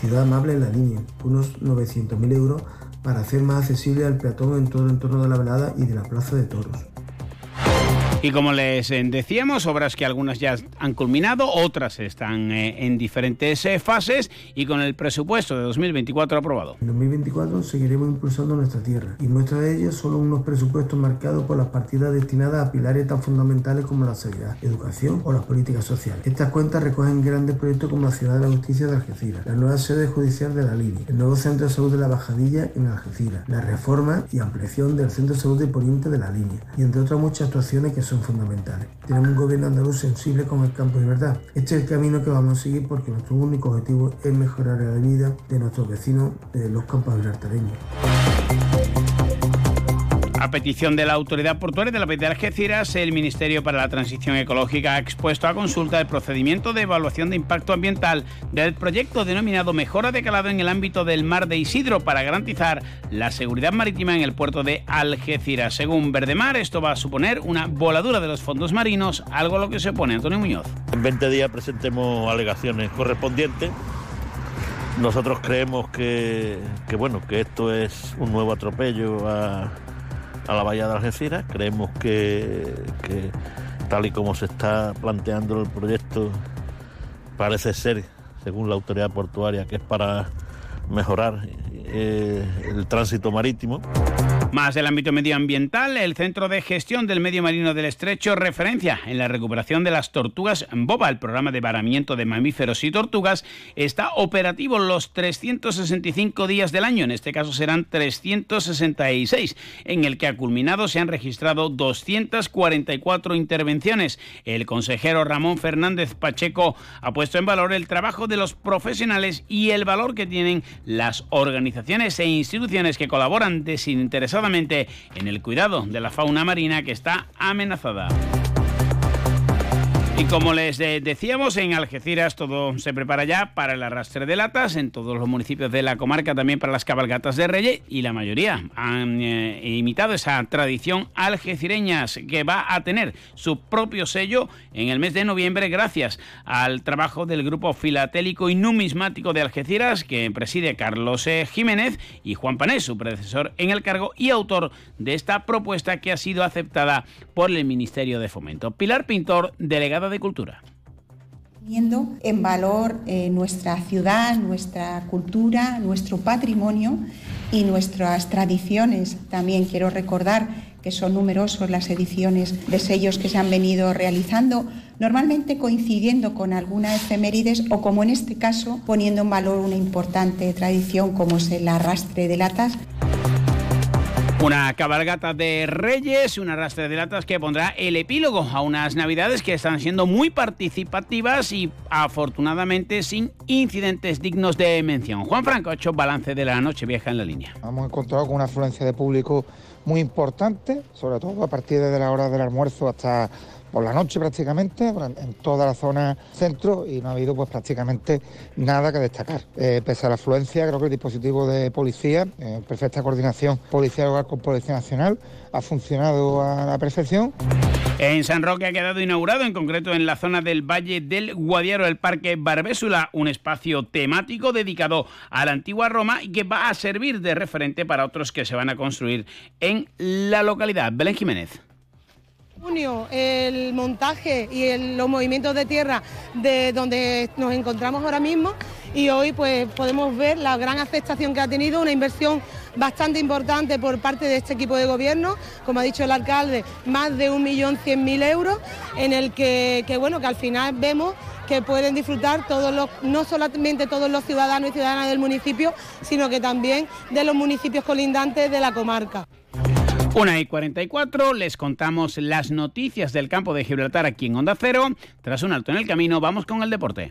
Ciudad Amable en la línea, unos 900.000 euros para hacer más accesible al peatón en todo el entorno de la velada y de la plaza de toros. Y como les eh, decíamos, obras que algunas ya han culminado, otras están eh, en diferentes eh, fases y con el presupuesto de 2024 aprobado. En 2024 seguiremos impulsando nuestra tierra y muestra de ello son unos presupuestos marcados por las partidas destinadas a pilares tan fundamentales como la sanidad, educación o las políticas sociales. Estas cuentas recogen grandes proyectos como la Ciudad de la Justicia de Algeciras, la nueva sede judicial de la línea, el nuevo Centro de Salud de la Bajadilla en Algeciras, la reforma y ampliación del Centro de Salud de Poniente de la línea y entre otras muchas actuaciones que son fundamentales. Tenemos un gobierno andaluz sensible con el campo de verdad. Este es el camino que vamos a seguir porque nuestro único objetivo es mejorar la vida de nuestros vecinos de los campos gibraltareños. A petición de la Autoridad Portuaria de la Provincia de Algeciras, el Ministerio para la Transición Ecológica ha expuesto a consulta el procedimiento de evaluación de impacto ambiental del proyecto denominado Mejora de Calado en el ámbito del mar de Isidro para garantizar la seguridad marítima en el puerto de Algeciras. Según Verdemar, esto va a suponer una voladura de los fondos marinos, algo a lo que se opone Antonio Muñoz. En 20 días presentemos alegaciones correspondientes. Nosotros creemos que bueno, que esto es un nuevo atropello a a la bahía de Algeciras. Creemos que, tal y como se está planteando el proyecto, parece ser, según la autoridad portuaria, que es para mejorar eh, el tránsito marítimo. Más del ámbito medioambiental, el Centro de Gestión del Medio Marino del Estrecho referencia en la recuperación de las tortugas boba. El programa de varamiento de mamíferos y tortugas está operativo los 365 días del año, en este caso serán 366, en el que ha culminado se han registrado 244 intervenciones. El consejero Ramón Fernández Pacheco ha puesto en valor el trabajo de los profesionales y el valor que tienen las organizaciones e instituciones que colaboran desinteresadamente en el cuidado de la fauna marina que está amenazada. Y como les decíamos, en Algeciras todo se prepara ya para el arrastre de latas, en todos los municipios de la comarca también para las cabalgatas de Reyes y la mayoría han eh, imitado esa tradición algecireña que va a tener su propio sello en el mes de noviembre gracias al trabajo del grupo filatélico y numismático de Algeciras que preside Carlos e. Jiménez y Juan Panés, su predecesor en el cargo y autor de esta propuesta que ha sido aceptada por el Ministerio de Fomento. Pilar Pintor, delegado de Cultura poniendo en valor eh, nuestra ciudad, nuestra cultura, nuestro patrimonio y nuestras tradiciones. También quiero recordar que son numerosos las ediciones de sellos que se han venido realizando, normalmente coincidiendo con alguna efemérides o como en este caso poniendo en valor una importante tradición como es el arrastre de latas. Una cabalgata de reyes, una arrastre de latas que pondrá el epílogo a unas navidades que están siendo muy participativas y afortunadamente sin incidentes dignos de mención. Juan Franco ha hecho balance de la noche vieja en la línea. Hemos encontrado con una afluencia de público muy importante, sobre todo a partir de la hora del almuerzo hasta por la noche prácticamente, en toda la zona centro y no ha habido pues prácticamente nada que destacar. Eh, pese a la afluencia, creo que el dispositivo de policía, en perfecta coordinación policía local con Policía Nacional, ha funcionado a la perfección. En San Roque ha quedado inaugurado, en concreto en la zona del Valle del Guadiaro, el Parque Barbésula, un espacio temático dedicado a la antigua Roma y que va a servir de referente para otros que se van a construir en la localidad. Belén Jiménez el montaje y los movimientos de tierra de donde nos encontramos ahora mismo y hoy pues podemos ver la gran aceptación que ha tenido, una inversión bastante importante por parte de este equipo de gobierno, como ha dicho el alcalde, más de 1.100.000 euros, en el que, que, bueno, que al final vemos que pueden disfrutar todos los, no solamente todos los ciudadanos y ciudadanas del municipio, sino que también de los municipios colindantes de la comarca. Una y 44, les contamos las noticias del campo de Gibraltar aquí en Onda Cero. Tras un alto en el camino, vamos con el deporte.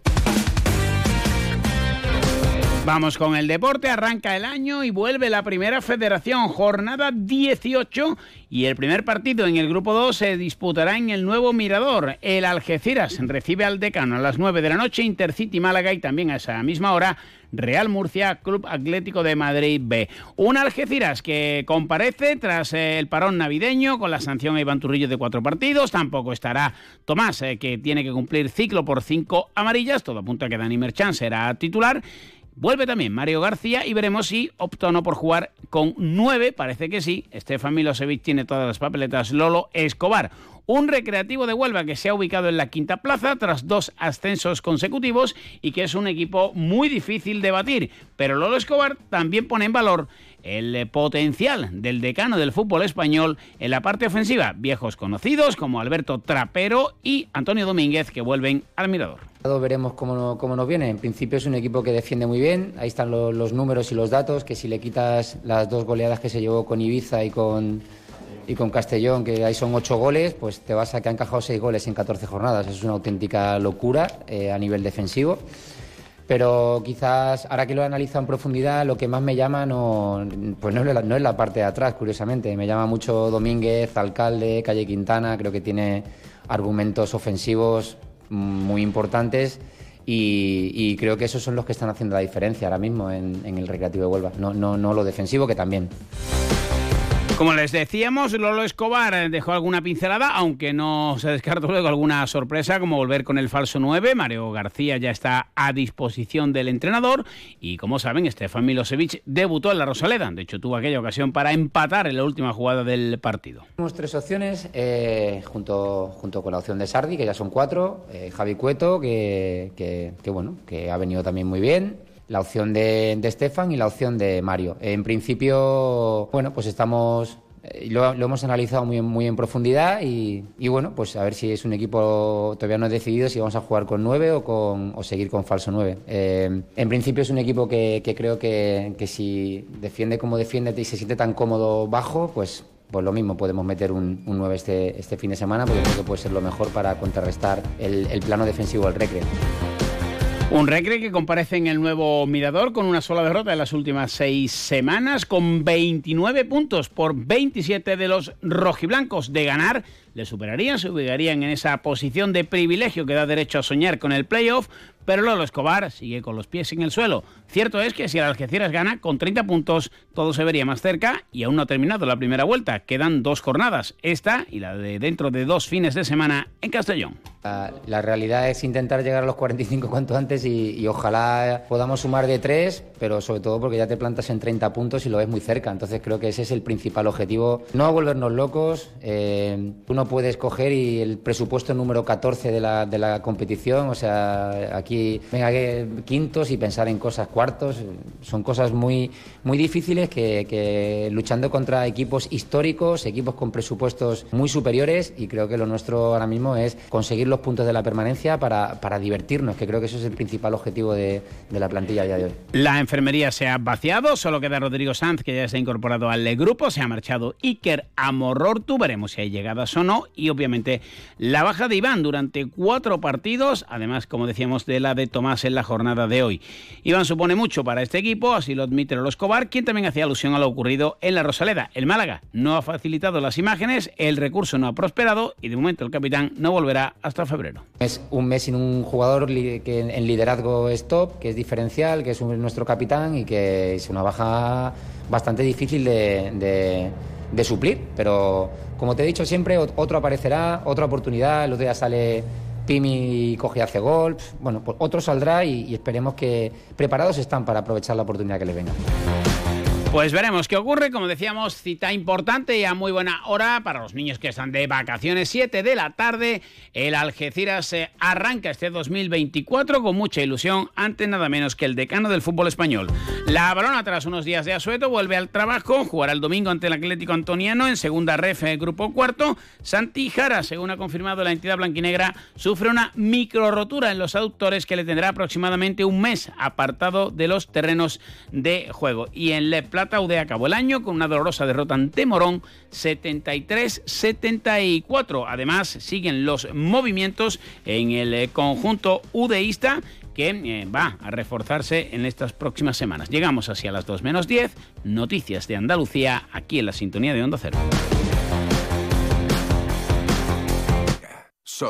Vamos con el deporte, arranca el año y vuelve la primera federación, jornada 18 y el primer partido en el grupo 2 se disputará en el nuevo Mirador. El Algeciras recibe al decano a las 9 de la noche, Intercity Málaga y también a esa misma hora Real Murcia, Club Atlético de Madrid B. Un Algeciras que comparece tras eh, el parón navideño con la sanción a Iván Turrillo de cuatro partidos. Tampoco estará Tomás, eh, que tiene que cumplir ciclo por cinco amarillas. Todo apunta a que Dani Merchan será titular. Vuelve también Mario García y veremos si opta o no por jugar con nueve, parece que sí. Estefan Milosevic tiene todas las papeletas. Lolo Escobar, un recreativo de Huelva que se ha ubicado en la quinta plaza tras dos ascensos consecutivos y que es un equipo muy difícil de batir. Pero Lolo Escobar también pone en valor el potencial del decano del fútbol español en la parte ofensiva. Viejos conocidos como Alberto Trapero y Antonio Domínguez que vuelven al mirador. Veremos cómo, nos viene. En principio es un equipo que defiende muy bien. Ahí están los números y los datos, que si le quitas las dos goleadas que se llevó con Ibiza y con, y con Castellón, que ahí son ocho goles, pues te vas a que ha encajado seis goles en 14 jornadas. Es una auténtica locura eh, a nivel defensivo pero quizás ahora que lo he analizado en profundidad, lo que más me llama no, pues no, es la, no es la parte de atrás, curiosamente. Me llama mucho Domínguez, Alcalde, Calle Quintana, creo que tiene argumentos ofensivos muy importantes y, creo que esos son los que están haciendo la diferencia ahora mismo en, en el Recreativo de Huelva, no, no, no lo defensivo que también. Como les decíamos, Lolo Escobar dejó alguna pincelada, aunque no se descartó luego alguna sorpresa, como volver con el falso 9. Mario García ya está a disposición del entrenador. Y como saben, Stefan Milosevic debutó en la Rosaleda. De hecho, tuvo aquella ocasión para empatar en la última jugada del partido. Tenemos tres opciones, eh, junto, junto con la opción de Sardi, que ya son cuatro. Eh, Javi Cueto, que, bueno, que ha venido también muy bien la opción de, de Stefan y la opción de Mario. En principio, bueno, pues estamos eh, lo, hemos analizado muy, muy en profundidad y, bueno, pues a ver si es un equipo, todavía no he decidido si vamos a jugar con nueve o, con, o seguir con falso nueve. Eh, en principio es un equipo que, creo que, si defiende como defiende y se siente tan cómodo bajo, pues, pues lo mismo, podemos meter un, un 9 este, este fin de semana porque creo que puede ser lo mejor para contrarrestar el, el plano defensivo del Recre. Un Recre que comparece en el nuevo Mirador con una sola derrota en las últimas seis semanas, con 29 puntos por 27 de los rojiblancos. De ganar, le superarían, se ubicarían en esa posición de privilegio que da derecho a soñar con el playoff, pero Lolo Escobar sigue con los pies en el suelo. Cierto es que si el Algeciras gana con 30 puntos, todo se vería más cerca y aún no ha terminado la primera vuelta. Quedan dos jornadas, esta y la de dentro de dos fines de semana en Castellón. La, realidad es intentar llegar a los 45 cuanto antes y, ojalá podamos sumar de tres, pero sobre todo porque ya te plantas en 30 puntos y lo ves muy cerca. Entonces creo que ese es el principal objetivo. No volvernos locos. Eh, tú no puedes coger y el presupuesto número 14 de la, de la competición, o sea, aquí venga quintos y pensar en cosas cuartos. Son cosas muy, muy difíciles que, que luchando contra equipos históricos, equipos con presupuestos muy superiores y creo que lo nuestro ahora mismo es conseguir los puntos de la permanencia para, para divertirnos, que creo que eso es el principal objetivo de, de, la plantilla a día de hoy. La enfermería se ha vaciado, solo queda Rodrigo Sanz, que ya se ha incorporado al grupo, se ha marchado Iker Amorortu, veremos si hay llegadas o no, y obviamente la baja de Iván durante cuatro partidos, además, como decíamos, de la de Tomás en la jornada de hoy. Iván supone mucho para este equipo, así lo admite Lolo Escobar, quien también hacía alusión a lo ocurrido en la Rosaleda. El Málaga no ha facilitado las imágenes, el recurso no ha prosperado y de momento el capitán no volverá hasta febrero. Es un mes sin un jugador que en liderazgo es top, que es diferencial, que es nuestro capitán y que es una baja bastante difícil de, suplir. Pero como te he dicho siempre, otro aparecerá, otra oportunidad. El otro día sale Pimi y coge y hace gol. Bueno, pues otro saldrá y, y esperemos que preparados están para aprovechar la oportunidad que le venga. Pues veremos qué ocurre. Como decíamos, cita importante y a muy buena hora para los niños que están de vacaciones. 7 de la tarde, el Algeciras se arranca este 2024 con mucha ilusión ante nada menos que el decano del fútbol español. La balona, tras unos días de asueto, vuelve al trabajo. Jugará el domingo ante el Atlético Antoniano en segunda ref, grupo cuarto. Santi Jara, según ha confirmado la entidad blanquinegra, sufre una micro rotura en los aductores que le tendrá aproximadamente un mes apartado de los terrenos de juego. Y en Le UD acabó el año con una dolorosa derrota ante Morón 73-74. Además, siguen los movimientos en el eh, conjunto udeísta que eh, va a reforzarse en estas próximas semanas. Llegamos así a las 2 menos 10, noticias de Andalucía aquí en la sintonía de Onda Cero.